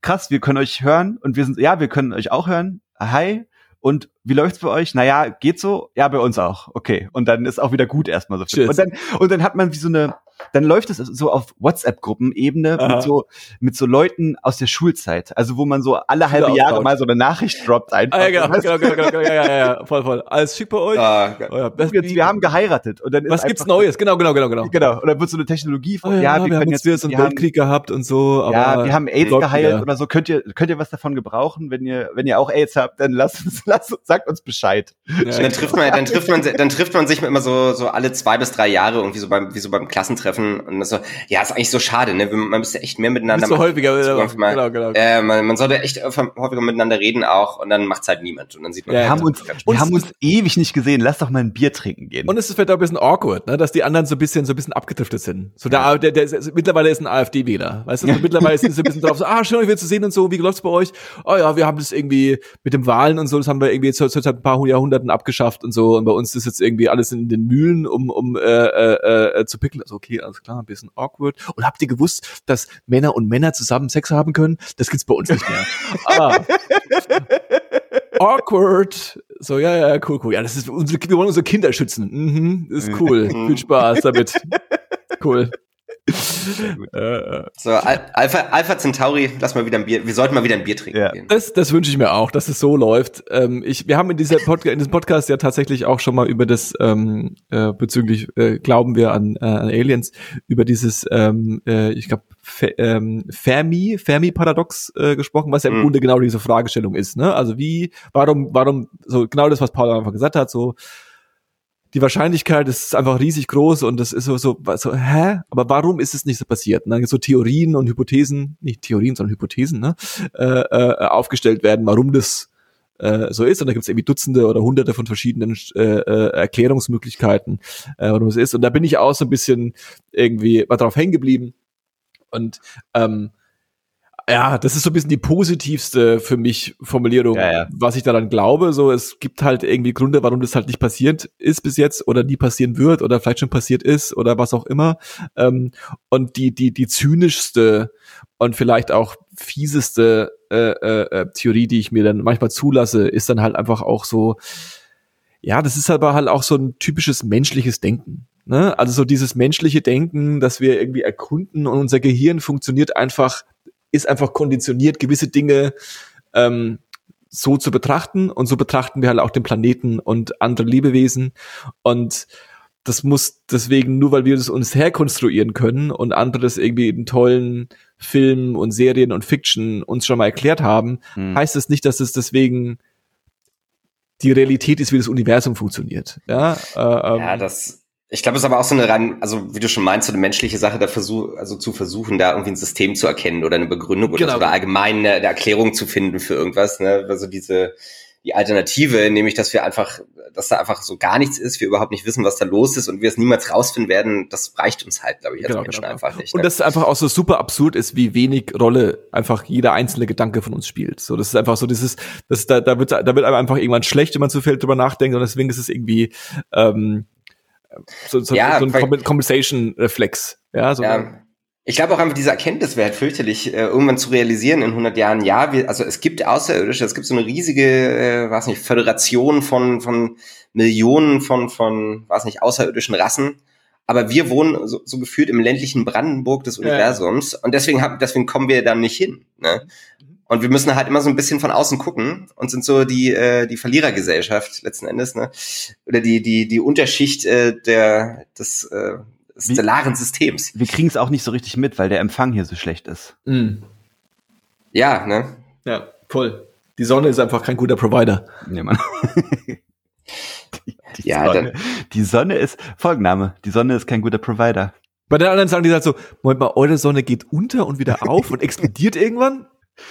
krass, wir können euch hören und wir sind, ja, wir können euch auch hören. Hi, und wie läuft's bei euch? Naja, geht so? Ja, bei uns auch. Okay. Und dann ist auch wieder gut erstmal so. Und dann, und dann hat man wie so eine, dann läuft es so auf WhatsApp-Gruppenebene mit so, mit so Leuten aus der Schulzeit. Also wo man so alle halbe Jahre mal so eine Nachricht droppt einfach. Ah, ja, genau, genau, genau, genau, ja, ja, ja, voll, voll. Alles schick bei euch? Ah, oh, ja. wir, wir, haben geheiratet. Und dann ist Was gibt's Neues? Genau, genau, genau, genau. Genau. Und dann wird so eine Technologie von, oh, ja, ja, wir, wir können jetzt, so einen Weltkrieg haben, gehabt und so. Aber ja, wir haben AIDS geheilt oder so. Könnt ihr, könnt ihr was davon gebrauchen? Wenn ihr, wenn ihr auch AIDS habt, dann lasst uns, lasst, sagt uns Bescheid. Ja, dann trifft man, dann trifft man, dann trifft man sich immer so, so alle zwei bis drei Jahre irgendwie so beim, wie so beim Klassentreffen und so, ja, ist eigentlich so schade, ne? Man müsste echt mehr miteinander so häufiger, ja, mal, genau, genau. Äh, man, man sollte echt häufiger miteinander reden auch und dann macht's halt niemand und dann sieht man. Ja, wir haben uns, wir haben uns ewig nicht gesehen. Lass doch mal ein Bier trinken gehen. Und es ist vielleicht auch ein bisschen awkward, ne? Dass die anderen so ein bisschen, so ein bisschen abgedriftet sind. So der, der, der, ist, mittlerweile ist ein AfD-Wähler, weißt du? So, mittlerweile sind sie ein bisschen drauf so, ah, schön, euch wieder zu sehen und so. Wie läuft's bei euch? Oh ja, wir haben das irgendwie mit dem Wahlen und so, das haben wir irgendwie jetzt seit ein paar Jahrhunderten abgeschafft und so. Und bei uns ist jetzt irgendwie alles in den Mühlen, um, um äh, äh, äh, zu pickeln. Also okay, alles klar, ein bisschen awkward. Und habt ihr gewusst, dass Männer und Männer zusammen Sex haben können? Das gibt's bei uns nicht mehr. ah. Awkward. So, ja, ja, cool, cool. Ja, das ist unsere, wir wollen unsere Kinder schützen. Mhm, ist cool. Viel Spaß damit. Cool. Äh, äh. so, Alpha, Alpha Centauri, lass mal wieder ein Bier. Wir sollten mal wieder ein Bier trinken. Ja. Gehen. Das, das wünsche ich mir auch, dass es so läuft. Ähm, ich, wir haben in, dieser Pod in diesem Podcast ja tatsächlich auch schon mal über das ähm, äh, bezüglich äh, Glauben wir an, äh, an Aliens über dieses, ähm, äh, ich glaube Fe ähm, Fermi Fermi Paradox äh, gesprochen, was ja im mhm. Grunde genau diese Fragestellung ist. Ne? Also wie, warum, warum so genau das, was Paul einfach gesagt hat, so die Wahrscheinlichkeit ist einfach riesig groß und das ist so, so, so hä? Aber warum ist es nicht so passiert? Ne? So Theorien und Hypothesen, nicht Theorien, sondern Hypothesen, ne? äh, äh, aufgestellt werden, warum das äh, so ist. Und da gibt es irgendwie Dutzende oder Hunderte von verschiedenen äh, äh, Erklärungsmöglichkeiten, äh, warum es ist. Und da bin ich auch so ein bisschen irgendwie mal drauf hängen geblieben. Und ähm, ja, das ist so ein bisschen die positivste für mich Formulierung, ja, ja. was ich daran glaube. So, es gibt halt irgendwie Gründe, warum das halt nicht passiert ist bis jetzt oder nie passieren wird oder vielleicht schon passiert ist oder was auch immer. Ähm, und die, die, die zynischste und vielleicht auch fieseste äh, äh, äh, Theorie, die ich mir dann manchmal zulasse, ist dann halt einfach auch so, ja, das ist aber halt auch so ein typisches menschliches Denken. Ne? Also so dieses menschliche Denken, dass wir irgendwie erkunden und unser Gehirn funktioniert einfach ist einfach konditioniert, gewisse Dinge ähm, so zu betrachten und so betrachten wir halt auch den Planeten und andere Lebewesen und das muss deswegen, nur weil wir das uns herkonstruieren können und andere das irgendwie in tollen Filmen und Serien und Fiction uns schon mal erklärt haben, hm. heißt das nicht, dass es deswegen die Realität ist, wie das Universum funktioniert. Ja, äh, ähm, ja das ich glaube, es ist aber auch so eine rein, also wie du schon meinst, so eine menschliche Sache, da versuch, also zu versuchen, da irgendwie ein System zu erkennen oder eine Begründung oder, genau. oder allgemein eine, eine, Erklärung zu finden für irgendwas. Ne? Also diese die Alternative, nämlich dass wir einfach, dass da einfach so gar nichts ist, wir überhaupt nicht wissen, was da los ist und wir es niemals rausfinden werden, das reicht uns halt, glaube ich, als genau, Menschen genau. einfach nicht. Ne? Und das einfach auch so super absurd ist, wie wenig Rolle einfach jeder einzelne Gedanke von uns spielt. So, das ist einfach so dieses, das da, da wird da wird einem einfach irgendwann schlecht, wenn man zu viel drüber nachdenkt und deswegen ist es irgendwie ähm, so, so, ja, so ein Compensation-Reflex. Ja, so ja. Ich glaube auch einfach, diese Erkenntnis wäre halt fürchterlich, äh, irgendwann zu realisieren in 100 Jahren. Ja, wir, also es gibt Außerirdische, es gibt so eine riesige, äh, weiß nicht, Föderation von, von Millionen von, von, weiß nicht, außerirdischen Rassen. Aber wir wohnen so, so gefühlt im ländlichen Brandenburg des Universums ja. und deswegen, haben, deswegen kommen wir da nicht hin. Ne? Und wir müssen halt immer so ein bisschen von außen gucken und sind so die, äh, die Verlierergesellschaft letzten Endes, ne? Oder die, die, die Unterschicht äh, der, des äh, stellaren Systems. Wir kriegen es auch nicht so richtig mit, weil der Empfang hier so schlecht ist. Mhm. Ja, ne? Ja, voll. Die Sonne ist einfach kein guter Provider. Nee, Mann. die, die ja, Sonne, dann. die Sonne ist, Folgenname, die Sonne ist kein guter Provider. Bei den anderen sagen die halt so, Moment mal, eure Sonne geht unter und wieder auf und explodiert irgendwann?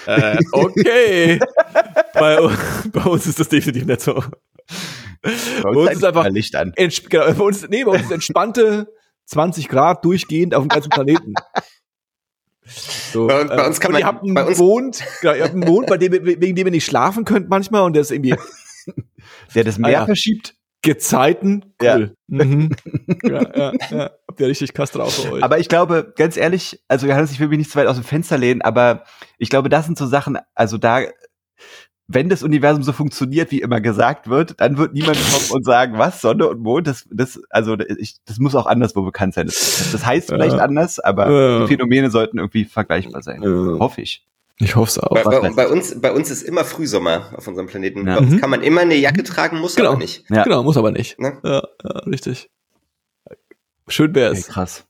Äh, okay. bei, bei, uns ist das definitiv nicht so. Bei uns, bei uns ist einfach Licht an. Genau, bei uns, nee, bei uns ist entspannte 20 Grad durchgehend auf dem ganzen Planeten. So, bei, bei, uns äh, kann man, ihr habt einen bei uns Mond, genau, ihr habt einen Mond, bei dem, wegen dem ihr nicht schlafen könnt manchmal und der ist irgendwie, der das Meer ah, ja. verschiebt. Gezeiten, cool. Ja. Mhm. ja, ja, ja. Habt ihr richtig krass drauf für euch. Aber ich glaube, ganz ehrlich, also Johannes, ich will mich nicht zu weit aus dem Fenster lehnen, aber ich glaube, das sind so Sachen, also da, wenn das Universum so funktioniert, wie immer gesagt wird, dann wird niemand kommen und sagen, was, Sonne und Mond, das, das, also ich, das muss auch anderswo bekannt sein. Das, das heißt vielleicht anders, aber die Phänomene sollten irgendwie vergleichbar sein. Hoffe ich. Ich hoffe es auch. Bei, bei, bei, uns, bei uns ist immer Frühsommer auf unserem Planeten. Ja. Bei uns mhm. kann man immer eine Jacke tragen, muss genau. aber nicht. Ja. Genau, muss aber nicht. Ne? Ja, ja, richtig. Schön wär's. Okay, krass.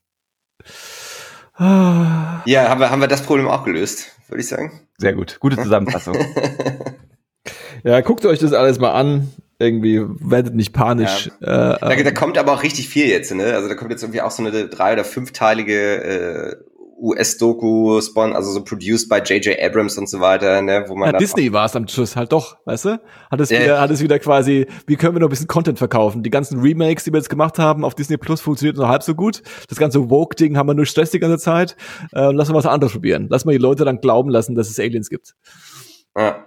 Ja, haben wir, haben wir das Problem auch gelöst, würde ich sagen. Sehr gut. Gute Zusammenfassung. ja, guckt euch das alles mal an. Irgendwie werdet nicht panisch. Ja. Äh, da, da, kommt aber auch richtig viel jetzt, ne? Also da kommt jetzt irgendwie auch so eine drei- oder fünfteilige äh, US-Doku, Spawn, also so produced by J.J. Abrams und so weiter, ne, wo man. Ja, Disney war es am Schluss halt doch, weißt du? Hat es, yeah. wieder, hat es wieder quasi, wie können wir noch ein bisschen Content verkaufen? Die ganzen Remakes, die wir jetzt gemacht haben auf Disney Plus, funktioniert nur halb so gut. Das ganze Woke-Ding haben wir nur Stress die ganze Zeit. Äh, lass mal was anderes probieren. Lass mal die Leute dann glauben lassen, dass es Aliens gibt. Ja.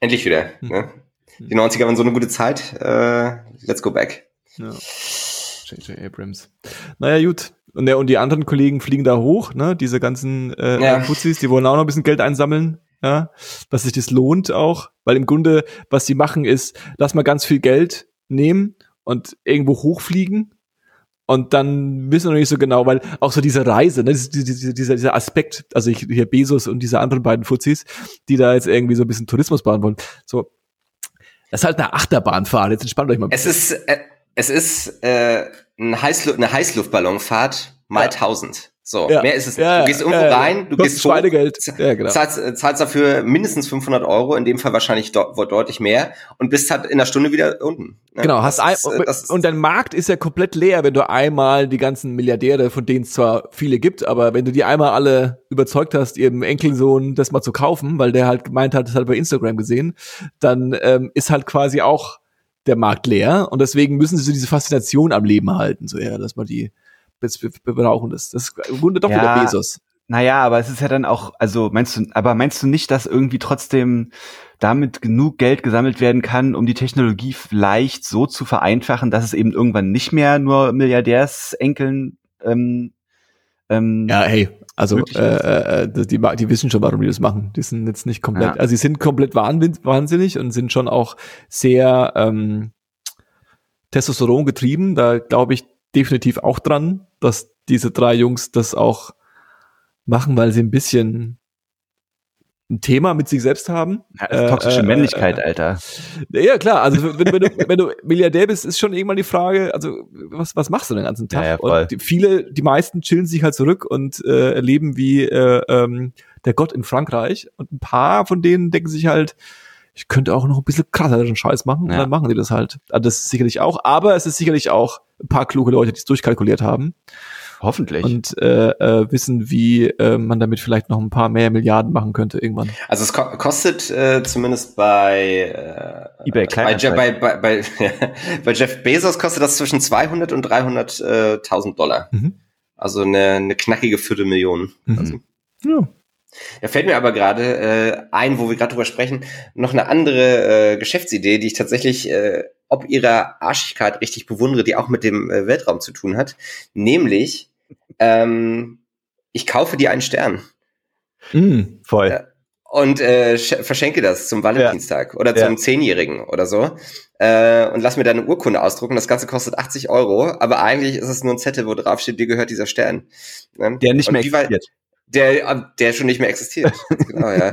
Endlich wieder. Hm. Ne? Die 90er waren so eine gute Zeit. Äh, let's go back. Ja. J.J. Abrams. Naja, gut. Und, der, und die anderen Kollegen fliegen da hoch, ne? Diese ganzen äh, ja. Fuzis, die wollen auch noch ein bisschen Geld einsammeln, ja, dass sich das lohnt auch, weil im Grunde, was sie machen, ist, lass mal ganz viel Geld nehmen und irgendwo hochfliegen und dann wissen wir noch nicht so genau, weil auch so diese Reise, ne, dieser, dieser, dieser Aspekt, also ich, hier Bezos und diese anderen beiden Fuzis, die da jetzt irgendwie so ein bisschen Tourismus bauen wollen, so, das ist halt eine Achterbahnfahrt, jetzt entspannt euch mal. Es ist, äh, es ist äh, ein Heißlu eine Heißluftballonfahrt mal ja. 1000. So, ja. mehr ist es nicht. Ja, du gehst irgendwo rein, du gehst hoch, ja, genau. zahlst, äh, zahlst dafür mindestens 500 Euro, in dem Fall wahrscheinlich de deutlich mehr und bist halt in einer Stunde wieder unten. Ne? Genau, hast ein, und, äh, und dein Markt ist ja komplett leer, wenn du einmal die ganzen Milliardäre, von denen es zwar viele gibt, aber wenn du die einmal alle überzeugt hast, ihrem Enkelsohn das mal zu kaufen, weil der halt gemeint hat, das hat er bei Instagram gesehen, dann ähm, ist halt quasi auch der Markt leer und deswegen müssen sie so diese Faszination am Leben halten, so ja, dass man die wir brauchen das. Das ist im Grunde doch ja, wieder Bezos. Naja, aber es ist ja dann auch, also meinst du, aber meinst du nicht, dass irgendwie trotzdem damit genug Geld gesammelt werden kann, um die Technologie vielleicht so zu vereinfachen, dass es eben irgendwann nicht mehr nur Milliardärsenkeln ähm, ähm, ja, hey, also äh, äh, die, die wissen schon, warum die das machen. Die sind jetzt nicht komplett, ja. also sie sind komplett wahnsinnig und sind schon auch sehr ähm, Testosteron getrieben. Da glaube ich definitiv auch dran, dass diese drei Jungs das auch machen, weil sie ein bisschen ein Thema mit sich selbst haben. Ja, toxische äh, Männlichkeit, äh, Alter. Ja, klar. Also wenn, wenn, du, wenn du Milliardär bist, ist schon irgendwann die Frage, also was, was machst du den ganzen Tag? Ja, ja, voll. Und die, viele, die meisten chillen sich halt zurück und äh, erleben wie äh, ähm, der Gott in Frankreich. Und ein paar von denen denken sich halt, ich könnte auch noch ein bisschen krasseren Scheiß machen ja. und dann machen die das halt. Also das ist sicherlich auch, aber es ist sicherlich auch ein paar kluge Leute, die es durchkalkuliert haben. Hoffentlich. Und äh, äh, wissen, wie äh, man damit vielleicht noch ein paar mehr Milliarden machen könnte irgendwann. Also es ko kostet äh, zumindest bei äh, eBay bei, bei, bei, bei, bei Jeff Bezos kostet das zwischen 200 und 300.000 äh, Dollar. Mhm. Also eine, eine knackige Viertelmillion. Mhm. Also. Ja. Da fällt mir aber gerade äh, ein, wo wir gerade drüber sprechen, noch eine andere äh, Geschäftsidee, die ich tatsächlich äh, ob ihrer Arschigkeit richtig bewundere, die auch mit dem äh, Weltraum zu tun hat. Nämlich ähm, ich kaufe dir einen Stern. Mm, voll. Äh, und äh, verschenke das zum Valentinstag ja. oder zum ja. Zehnjährigen oder so. Äh, und lass mir da eine Urkunde ausdrucken. Das Ganze kostet 80 Euro, aber eigentlich ist es nur ein Zettel, wo drauf steht, dir gehört dieser Stern. Ne? Der nicht und mehr existiert. Der, äh, der schon nicht mehr existiert. genau, ja.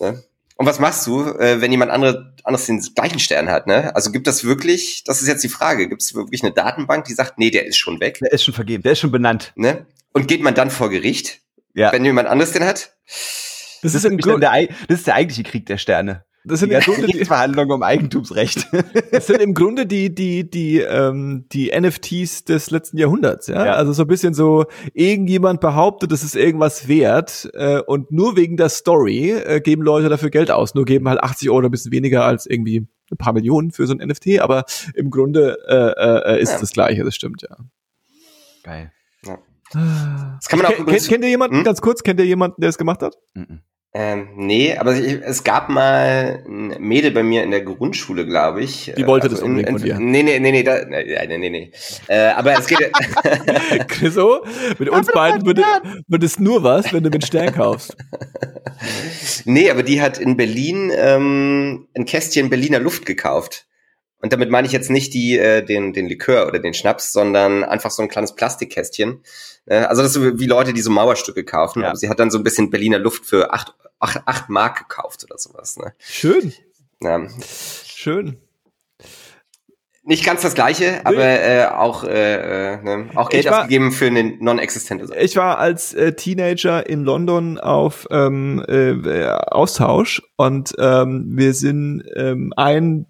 Ne? Und was machst du, äh, wenn jemand andere, anderes den gleichen Stern hat? Ne? Also gibt das wirklich, das ist jetzt die Frage, gibt es wirklich eine Datenbank, die sagt, nee, der ist schon weg? Der ist schon vergeben, der ist schon benannt. Ne? Und geht man dann vor Gericht, ja. wenn jemand anderes den hat? Das, das ist, Grunde der, das ist der eigentliche Krieg der Sterne. Das sind ja die Verhandlungen um Eigentumsrecht. Das sind im Grunde die die die ähm, die NFTs des letzten Jahrhunderts, ja? ja. Also so ein bisschen so irgendjemand behauptet, es ist irgendwas wert äh, und nur wegen der Story äh, geben Leute dafür Geld aus. Nur geben halt 80 Euro ein bisschen weniger als irgendwie ein paar Millionen für so ein NFT, aber im Grunde äh, äh, ist ja. das Gleiche. Das stimmt ja. Geil. Ja. Das kann man auch kennt, kennt ihr jemanden, hm? ganz kurz, kennt ihr jemanden, der es gemacht hat? Mhm. Ähm, nee, aber ich, es gab mal ein Mädel bei mir in der Grundschule, glaube ich. Die wollte also das unbedingt in, in, von dir. Nee, nee, nee, nee, da, nee, nee, nee, nee. Äh, aber es geht... so, mit uns beiden würde, würde es nur was, wenn du mit Stern kaufst. nee, aber die hat in Berlin ähm, ein Kästchen Berliner Luft gekauft. Und damit meine ich jetzt nicht die, äh, den, den Likör oder den Schnaps, sondern einfach so ein kleines Plastikkästchen. Äh, also das ist so wie Leute, die so Mauerstücke kaufen. Ja. Aber sie hat dann so ein bisschen Berliner Luft für acht, acht, acht Mark gekauft oder sowas. Ne? Schön. Ja. Schön. Nicht ganz das gleiche, aber äh, auch, äh, äh, ne, auch Geld war, ausgegeben für eine non-existente Sache. Ich war als äh, Teenager in London auf ähm, äh, Austausch und ähm, wir sind ähm, ein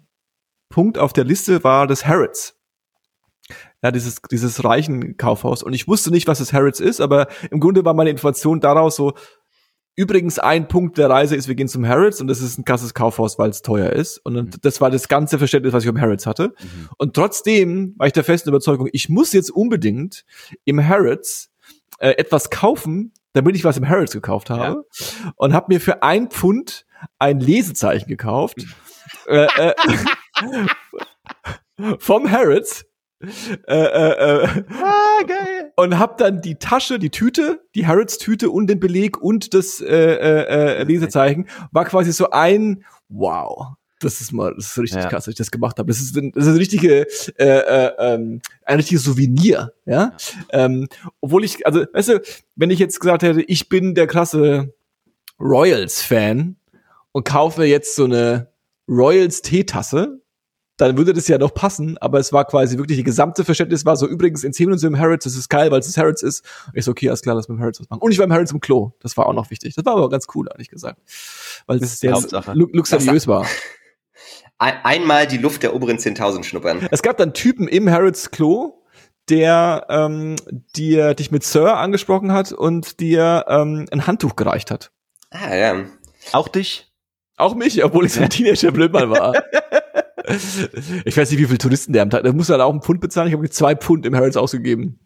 Punkt auf der Liste war das Harrods. Ja, dieses, dieses reichen Kaufhaus. Und ich wusste nicht, was das Harrods ist, aber im Grunde war meine Information daraus so, übrigens ein Punkt der Reise ist, wir gehen zum Harrods und das ist ein krasses Kaufhaus, weil es teuer ist. Und mhm. das war das ganze Verständnis, was ich um Harrods hatte. Mhm. Und trotzdem war ich der festen Überzeugung, ich muss jetzt unbedingt im Harrods äh, etwas kaufen, damit ich was im Harrods gekauft habe. Ja. Und habe mir für ein Pfund ein Lesezeichen gekauft. äh, äh, vom Harrods. Äh, äh, äh, ah, geil. Und hab dann die Tasche, die Tüte, die Harrods-Tüte und den Beleg und das äh, äh, äh Lesezeichen war quasi so ein Wow. Das ist mal, das ist richtig ja. krass, dass ich das gemacht habe. Das ist, ein, das ist ein richtige, äh, äh, ähm, ein richtiges Souvenir, ja. Ähm, obwohl ich, also, weißt du, wenn ich jetzt gesagt hätte, ich bin der krasse Royals-Fan und kaufe jetzt so eine Royals Teetasse, dann würde das ja noch passen, aber es war quasi wirklich die gesamte Verständnis war so, übrigens in 10 Minuten im Harrods, das ist geil, weil es das Harrods ist. Und ich so, okay, alles klar, lass mit dem Harrods was machen. Und ich war im Harrods im Klo, das war auch noch wichtig. Das war aber ganz cool, ehrlich gesagt. Weil es sehr luxuriös war. einmal die Luft der oberen 10.000 schnuppern. Es gab dann Typen im Harrods Klo, der ähm, dir dich mit Sir angesprochen hat und dir ähm, ein Handtuch gereicht hat. Ah, ja. Auch dich? Auch mich, obwohl ich so ein Teenager Blödmann war. ich weiß nicht, wie viele Touristen der am Tag. Da muss halt auch einen Pfund bezahlen. Ich habe zwei Pfund im Harrods ausgegeben.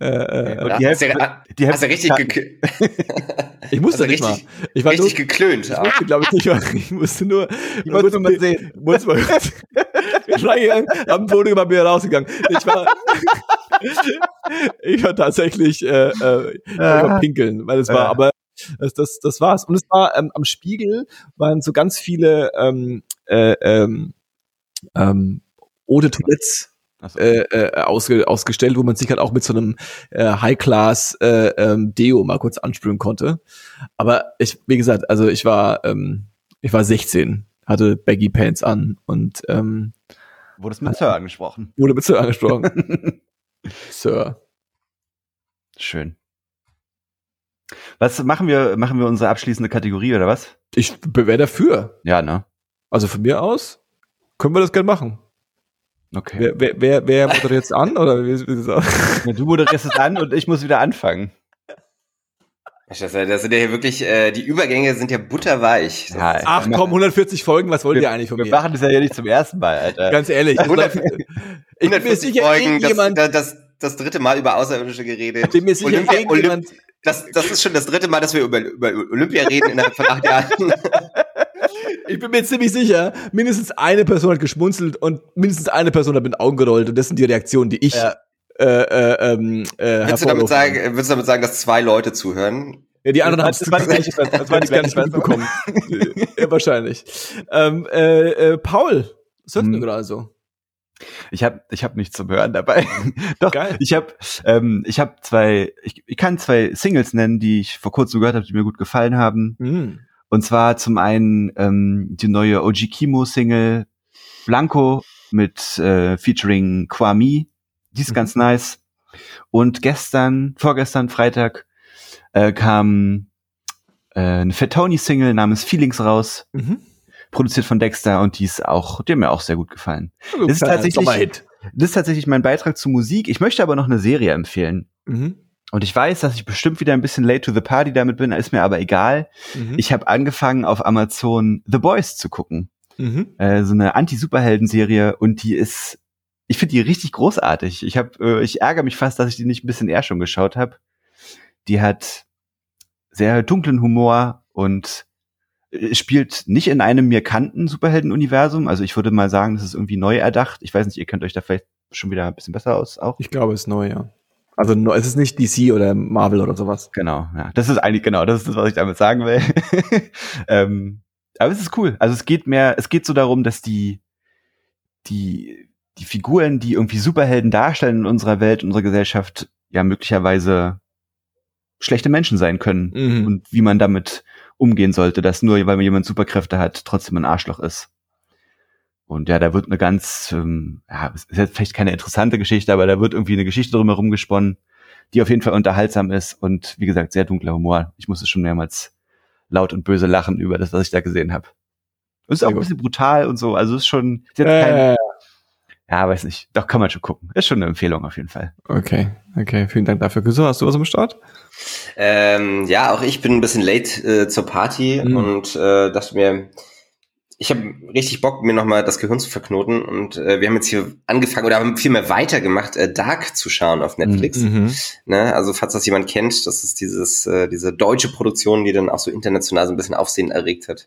Äh, äh, und die Hälfte, ja, die hast du richtig Ich musste nicht richtig, mal. Ich war richtig nur, geklönt. Ich musste, glaube ich, nicht mal. Ich musste nur. Ich nur mal sehen. Muss mal, ich war gegangen, hab ein Foto gemacht, bin rausgegangen. Ich war, ich war tatsächlich, äh, äh, ah. pinkeln, weil es war, aber das, das, das war's. Und es war ähm, am Spiegel waren so ganz viele ähm, äh, ähm, ähm, de Toilettes so. äh, äh, ausge, ausgestellt, wo man sich halt auch mit so einem äh, High-Class äh, ähm, Deo mal kurz ansprühen konnte. Aber ich, wie gesagt, also ich war, ähm, ich war 16, hatte Baggy Pants an und ähm, wurde es mit Sir angesprochen. Wurde mit Sir angesprochen. Sir. Schön. Was machen wir? Machen wir unsere abschließende Kategorie oder was? Ich wäre dafür. Ja, ne? Also von mir aus können wir das gerne machen. Okay. Wer, wer, wer, wer moderiert jetzt an? Oder wie, wie ja, du moderierst es an und ich muss wieder anfangen. Das sind ja hier wirklich, äh, die Übergänge sind ja butterweich. Ja, Ach komm, 140 Folgen, was wollt wir, ihr eigentlich von wir mir? Wir machen das ja nicht zum ersten Mal, Alter. Ganz ehrlich. 100, ich bin mir sicher, Folgen, das, das, das, dritte Mal über Außerirdische geredet. Ich bin mir sicher, Olympia, Olymp das, das ist schon das dritte Mal, dass wir über, über Olympia reden innerhalb von acht Jahren. Ich bin mir ziemlich sicher, mindestens eine Person hat geschmunzelt und mindestens eine Person hat mit den Augen gerollt und das sind die Reaktionen, die ich ja. äh, äh, ähm, äh, willst, du damit sagen, willst du damit sagen, dass zwei Leute zuhören? Ja, die anderen haben es gar nicht, das war nicht gar nicht mitbekommen. ja, wahrscheinlich. Ähm, äh, äh, Paul, was hörst hm. du gerade so? Ich habe ich hab nichts zum Hören dabei. Doch, Geil. ich habe ähm, ich hab zwei, ich, ich kann zwei Singles nennen, die ich vor kurzem gehört habe, die mir gut gefallen haben. Mhm. Und zwar zum einen ähm, die neue OG Kimo Single Blanco mit äh, featuring Kwami. Die ist mhm. ganz nice. Und gestern, vorgestern Freitag äh, kam äh, eine Fatoni Single namens Feelings raus. Mhm. Produziert von Dexter und die ist auch, die hat mir auch sehr gut gefallen. Das ist, tatsächlich, das ist tatsächlich mein Beitrag zu Musik. Ich möchte aber noch eine Serie empfehlen. Mhm. Und ich weiß, dass ich bestimmt wieder ein bisschen late to the party damit bin, ist mir aber egal. Mhm. Ich habe angefangen auf Amazon The Boys zu gucken. Mhm. Äh, so eine Anti-Superhelden-Serie und die ist, ich finde die richtig großartig. Ich habe, äh, ich ärgere mich fast, dass ich die nicht ein bisschen eher schon geschaut habe. Die hat sehr dunklen Humor und spielt nicht in einem mir kannten Superhelden-Universum. Also ich würde mal sagen, das ist irgendwie neu erdacht. Ich weiß nicht, ihr kennt euch da vielleicht schon wieder ein bisschen besser aus auch. Ich glaube, es ist neu, ja. Also es ist nicht DC oder Marvel oder sowas. Genau, ja. Das ist eigentlich, genau, das ist das, was ich damit sagen will. ähm, aber es ist cool. Also es geht mehr, es geht so darum, dass die, die, die Figuren, die irgendwie Superhelden darstellen in unserer Welt, in unserer Gesellschaft, ja möglicherweise schlechte Menschen sein können mhm. und wie man damit umgehen sollte, dass nur weil man jemand Superkräfte hat, trotzdem ein Arschloch ist. Und ja, da wird eine ganz, ähm, ja, ist jetzt vielleicht keine interessante Geschichte, aber da wird irgendwie eine Geschichte drumherum gesponnen, die auf jeden Fall unterhaltsam ist und wie gesagt, sehr dunkler Humor. Ich musste schon mehrmals laut und böse lachen über das, was ich da gesehen habe. Und ist auch ein bisschen brutal und so. Also ist schon. Ist jetzt kein, äh. Ja, weiß nicht. Doch kann man schon gucken. Ist schon eine Empfehlung auf jeden Fall. Okay, okay. Vielen Dank dafür. So, hast du was am Start? Ähm, ja, auch ich bin ein bisschen late äh, zur Party mhm. und äh, dachte mir, ich habe richtig Bock, mir nochmal das Gehirn zu verknoten und äh, wir haben jetzt hier angefangen oder haben viel mehr weitergemacht, äh, Dark zu schauen auf Netflix. Mhm. mhm. Ne? Also falls das jemand kennt, das ist dieses äh, diese deutsche Produktion, die dann auch so international so ein bisschen Aufsehen erregt hat.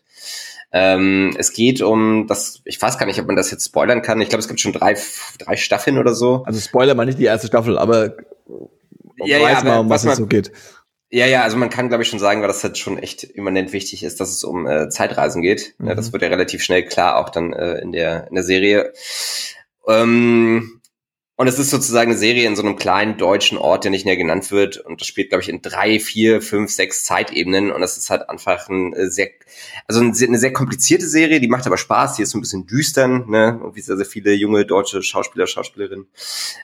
Ähm, es geht um das, ich weiß gar nicht, ob man das jetzt spoilern kann. Ich glaube, es gibt schon drei, drei Staffeln oder so. Also Spoiler meine ich die erste Staffel, aber ja, weiß ja, mal, um was, was es so geht. Ja, ja, also man kann, glaube ich, schon sagen, weil das halt schon echt immanent wichtig ist, dass es um äh, Zeitreisen geht. Mhm. Ja, das wird ja relativ schnell klar, auch dann äh, in, der, in der Serie. Ähm, und es ist sozusagen eine Serie in so einem kleinen deutschen Ort, der nicht näher genannt wird. Und das spielt, glaube ich, in drei, vier, fünf, sechs Zeitebenen. Und das ist halt einfach ein äh, sehr, also eine sehr komplizierte Serie, die macht aber Spaß. Die ist so ein bisschen düstern, ne? Und wie sehr, sehr viele junge deutsche Schauspieler, Schauspielerinnen.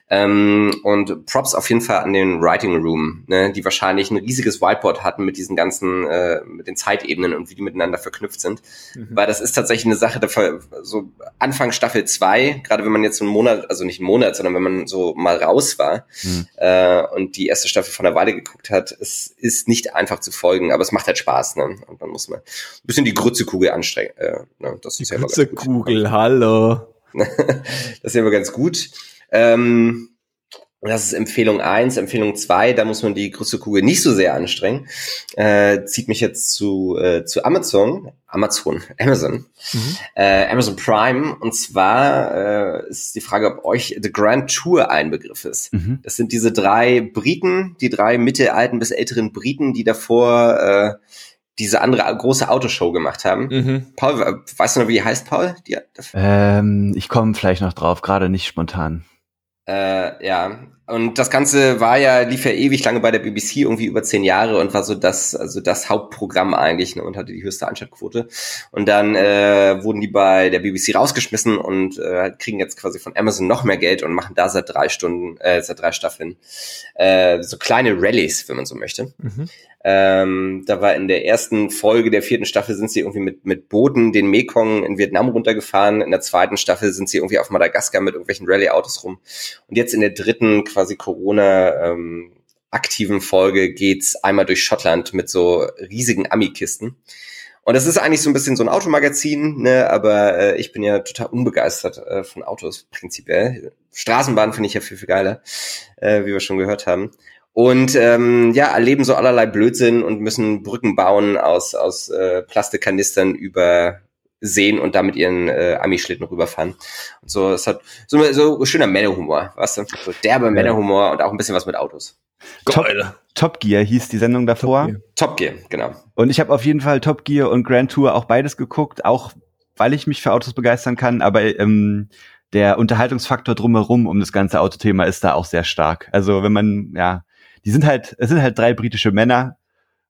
Ähm, und Props auf jeden Fall an den Writing Room, ne? Die wahrscheinlich ein riesiges Whiteboard hatten mit diesen ganzen, äh, mit den Zeitebenen und wie die miteinander verknüpft sind. Mhm. Weil das ist tatsächlich eine Sache, so Anfang Staffel zwei, gerade wenn man jetzt einen Monat, also nicht einen Monat, sondern wenn man so mal raus war mhm. äh, und die erste Staffel von der Weile geguckt hat, es ist nicht einfach zu folgen, aber es macht halt Spaß, ne? Und man muss mal ein bisschen die Grützekugel anstrengen. Äh, ne? Das ist die Grützekugel, hallo. das ist ja immer ganz gut. Ähm, Das ist Empfehlung eins, Empfehlung zwei. da muss man die größte Kugel nicht so sehr anstrengen. Äh, zieht mich jetzt zu, äh, zu Amazon, Amazon, Amazon, mhm. äh, Amazon Prime. Und zwar äh, ist die Frage, ob euch The Grand Tour ein Begriff ist. Mhm. Das sind diese drei Briten, die drei mittelalten bis älteren Briten, die davor äh, diese andere große Autoshow gemacht haben. Mhm. Paul, weißt du noch, wie die heißt, Paul? Die, ähm, ich komme vielleicht noch drauf, gerade nicht spontan. Äh, ja, und das Ganze war ja, lief ja ewig lange bei der BBC, irgendwie über zehn Jahre und war so das, also das Hauptprogramm eigentlich ne, und hatte die höchste Einschaltquote. Und dann äh, wurden die bei der BBC rausgeschmissen und äh, kriegen jetzt quasi von Amazon noch mehr Geld und machen da seit drei Stunden, äh, seit drei Staffeln äh, so kleine Rallyes, wenn man so möchte. Mhm. Ähm, da war in der ersten Folge der vierten Staffel sind sie irgendwie mit, mit Booten den Mekong in Vietnam runtergefahren. In der zweiten Staffel sind sie irgendwie auf Madagaskar mit irgendwelchen Rallye-Autos rum. Und jetzt in der dritten quasi Corona ähm, aktiven Folge geht's einmal durch Schottland mit so riesigen Ami-Kisten. Und das ist eigentlich so ein bisschen so ein Automagazin, ne, aber äh, ich bin ja total unbegeistert äh, von Autos prinzipiell. Straßenbahn finde ich ja viel, viel geiler, äh, wie wir schon gehört haben und ähm, ja, erleben so allerlei Blödsinn und müssen Brücken bauen aus, aus äh, Plastikkanistern über Seen und damit ihren äh, Ami-Schlitten rüberfahren. Und so, es hat so, so schöner Männerhumor, weißt du? So derbe ja. Männerhumor und auch ein bisschen was mit Autos. Top, Top Gear hieß die Sendung davor. Top Gear, Top Gear genau. Und ich habe auf jeden Fall Top Gear und Grand Tour auch beides geguckt, auch weil ich mich für Autos begeistern kann, aber ähm, der Unterhaltungsfaktor drumherum um das ganze Autothema ist da auch sehr stark. Also wenn man, ja, die sind halt, es sind halt drei britische Männer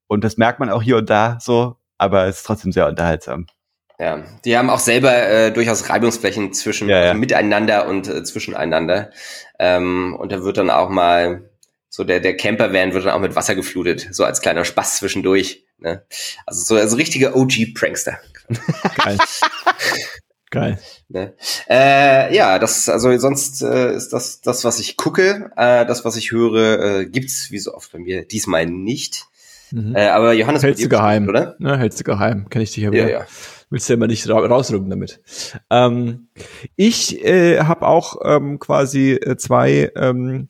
und das merkt man auch hier und da so, aber es ist trotzdem sehr unterhaltsam. Ja, die haben auch selber äh, durchaus Reibungsflächen zwischen ja, ja. miteinander und äh, zwischeneinander. Ähm, und da wird dann auch mal so der der Campervan wird dann auch mit Wasser geflutet, so als kleiner Spaß zwischendurch. Ne? Also so also richtige OG Prankster. Geil. Geil. Ne? Äh, ja, das, also sonst äh, ist das das, was ich gucke, äh, das, was ich höre, äh, gibt's wie so oft bei mir diesmal nicht. Mhm. Äh, aber Johannes, hältst du geheim, oder? Ja, hältst du geheim, kenne ich dich ja wieder. Ja, ja. Willst du ja immer nicht ra rausrücken damit. Ähm, ich äh, habe auch ähm, quasi äh, zwei ähm,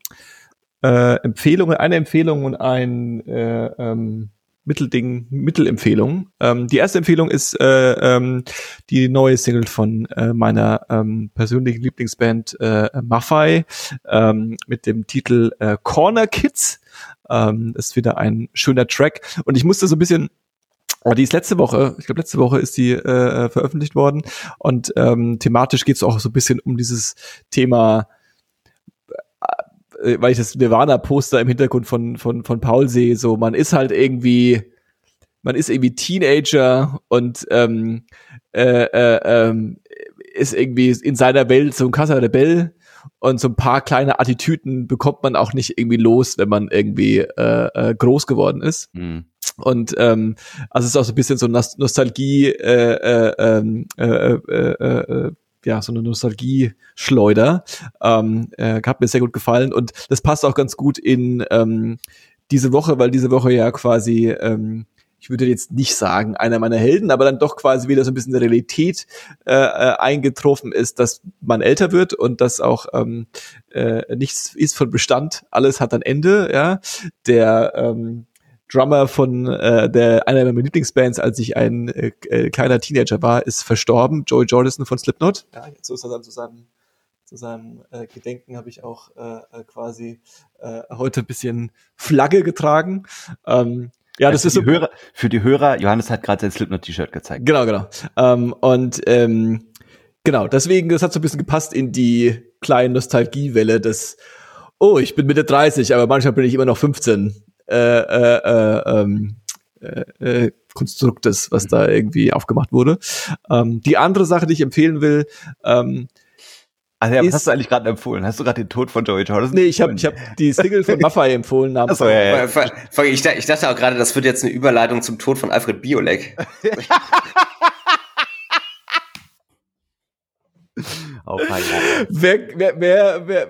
äh, Empfehlungen, eine Empfehlung und ein äh, ähm, Mittelding, Mittelempfehlung. Ähm, die erste Empfehlung ist äh, ähm, die neue Single von äh, meiner ähm, persönlichen Lieblingsband äh, Maffei ähm, mit dem Titel äh, Corner Kids. Ähm, ist wieder ein schöner Track. Und ich musste so ein bisschen Oh, die ist letzte Woche, ich glaube letzte Woche ist die äh, veröffentlicht worden. Und ähm, thematisch geht es auch so ein bisschen um dieses Thema äh, weil ich das Nirvana-Poster im Hintergrund von, von, von Paul sehe, so man ist halt irgendwie, man ist irgendwie Teenager und ähm, äh, äh, ähm, ist irgendwie in seiner Welt so ein krasser Rebell und so ein paar kleine Attitüden bekommt man auch nicht irgendwie los, wenn man irgendwie äh, äh, groß geworden ist. Mhm. Und ähm, also es ist auch so ein bisschen so Nostalgie, äh, äh, ähm, äh, äh, äh, äh, ja, so eine Nostalgie-Schleuder. Ähm, äh, hat mir sehr gut gefallen und das passt auch ganz gut in ähm, diese Woche, weil diese Woche ja quasi, ähm, ich würde jetzt nicht sagen, einer meiner Helden, aber dann doch quasi wieder so ein bisschen der Realität äh, äh, eingetroffen ist, dass man älter wird und dass auch ähm, äh, nichts ist von Bestand, alles hat ein Ende, ja. Der ähm, Drummer von äh, der einer meiner Lieblingsbands, als ich ein äh, äh, kleiner Teenager war, ist verstorben. Joey Jordison von Slipknot. Ja, jetzt so ist er dann zu seinem zu seinem äh, Gedenken habe ich auch äh, äh, quasi äh, heute ein bisschen Flagge getragen. Ähm, ja, also das ist so. Hörer, für die Hörer, Johannes hat gerade sein Slipknot-T-Shirt gezeigt. Genau, genau. Ähm, und ähm, genau, deswegen, das hat so ein bisschen gepasst in die kleine Nostalgiewelle des, oh, ich bin Mitte 30, aber manchmal bin ich immer noch 15 äh, äh, äh, ähm, äh, äh, Konstruktes, was da irgendwie aufgemacht wurde. Ähm, die andere Sache, die ich empfehlen will, ähm, also ja, was hast du eigentlich gerade empfohlen? Hast du gerade den Tod von Joey Jordison? Nee, ich habe ich hab die Single von Maffei empfohlen. Achso, ja, ja. Ich, ich dachte auch gerade, das wird jetzt eine Überleitung zum Tod von Alfred Biolek. Auf wer, wer, wer, wer,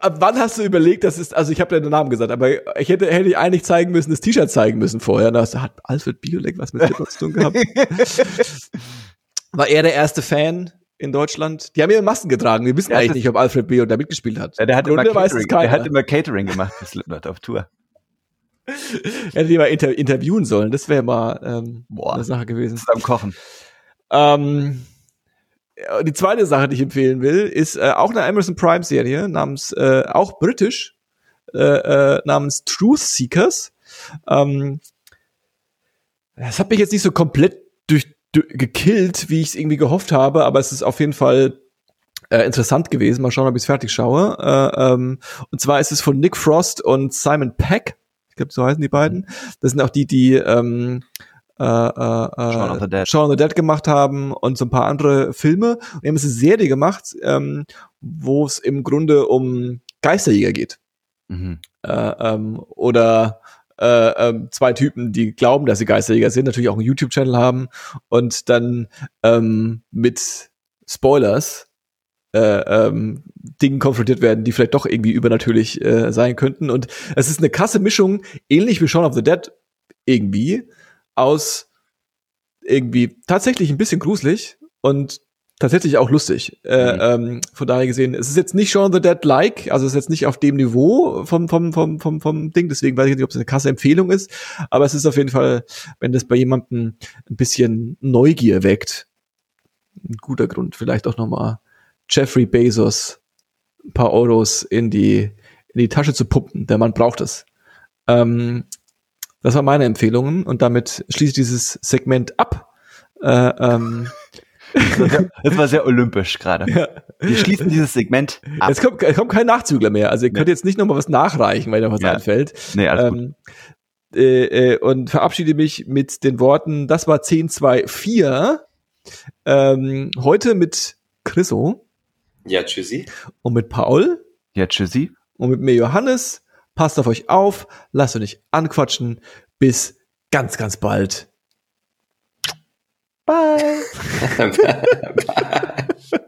ab wann hast du überlegt, das ist, also ich habe ja den Namen gesagt, aber ich hätte, hätte ich eigentlich zeigen müssen, das T-Shirt zeigen müssen vorher. Da hat Alfred Biolek was mit Hip zu tun gehabt. War er der erste Fan in Deutschland. Die haben ja Masken getragen. Wir wissen ja, eigentlich nicht, ob Alfred B. da mitgespielt hat. Ja, der hat, immer Catering, der hat immer Catering gemacht für Slipknot auf Tour. Hätte die mal inter interviewen sollen. Das wäre mal ähm, Boah, eine Sache gewesen. Beim Kochen. Ähm, die zweite Sache, die ich empfehlen will, ist äh, auch eine Amazon Prime Serie namens äh, auch britisch äh, äh, namens Truth Seekers. Ähm, das hat mich jetzt nicht so komplett gekillt, wie ich es irgendwie gehofft habe, aber es ist auf jeden Fall äh, interessant gewesen. Mal schauen, ob ich es fertig schaue. Äh, ähm, und zwar ist es von Nick Frost und Simon Peck. Ich glaube, so heißen die beiden. Das sind auch die, die ähm, äh, äh, Shaun of the Dead. Shaun of the Dead gemacht haben und so ein paar andere Filme. Und die haben eine Serie gemacht, ähm, wo es im Grunde um Geisterjäger geht. Mhm. Äh, ähm, oder äh, ähm, zwei Typen, die glauben, dass sie Geisterjäger sind, natürlich auch einen YouTube-Channel haben und dann ähm, mit Spoilers äh, ähm, Dingen konfrontiert werden, die vielleicht doch irgendwie übernatürlich äh, sein könnten. Und es ist eine krasse Mischung, ähnlich wie Shaun of the Dead irgendwie, aus irgendwie tatsächlich ein bisschen gruselig und tatsächlich auch lustig. Äh, mhm. ähm, von daher gesehen, es ist jetzt nicht Shaun the Dead like, also es ist jetzt nicht auf dem Niveau vom vom vom vom vom Ding, deswegen weiß ich nicht, ob es eine krasse Empfehlung ist, aber es ist auf jeden Fall, wenn das bei jemandem ein bisschen Neugier weckt, ein guter Grund, vielleicht auch noch mal Jeffrey Bezos ein paar Euros in die in die Tasche zu pumpen. Der Mann braucht es. Ähm, das waren meine Empfehlungen und damit schließe ich dieses Segment ab. Äh, ähm, das war sehr olympisch gerade. Ja. Wir schließen dieses Segment ab. Es kommt, kommt kein Nachzügler mehr. Also ihr könnt jetzt nicht noch mal was nachreichen, weil da was ja. einfällt. Nee, alles ähm, gut. Äh, äh, und verabschiede mich mit den Worten, das war 10, 2, 4. Ähm, heute mit Chriso. Ja, tschüssi. Und mit Paul. Ja, tschüssi. Und mit mir Johannes. Passt auf euch auf, lasst euch nicht anquatschen. Bis ganz, ganz bald. Bye. Bye.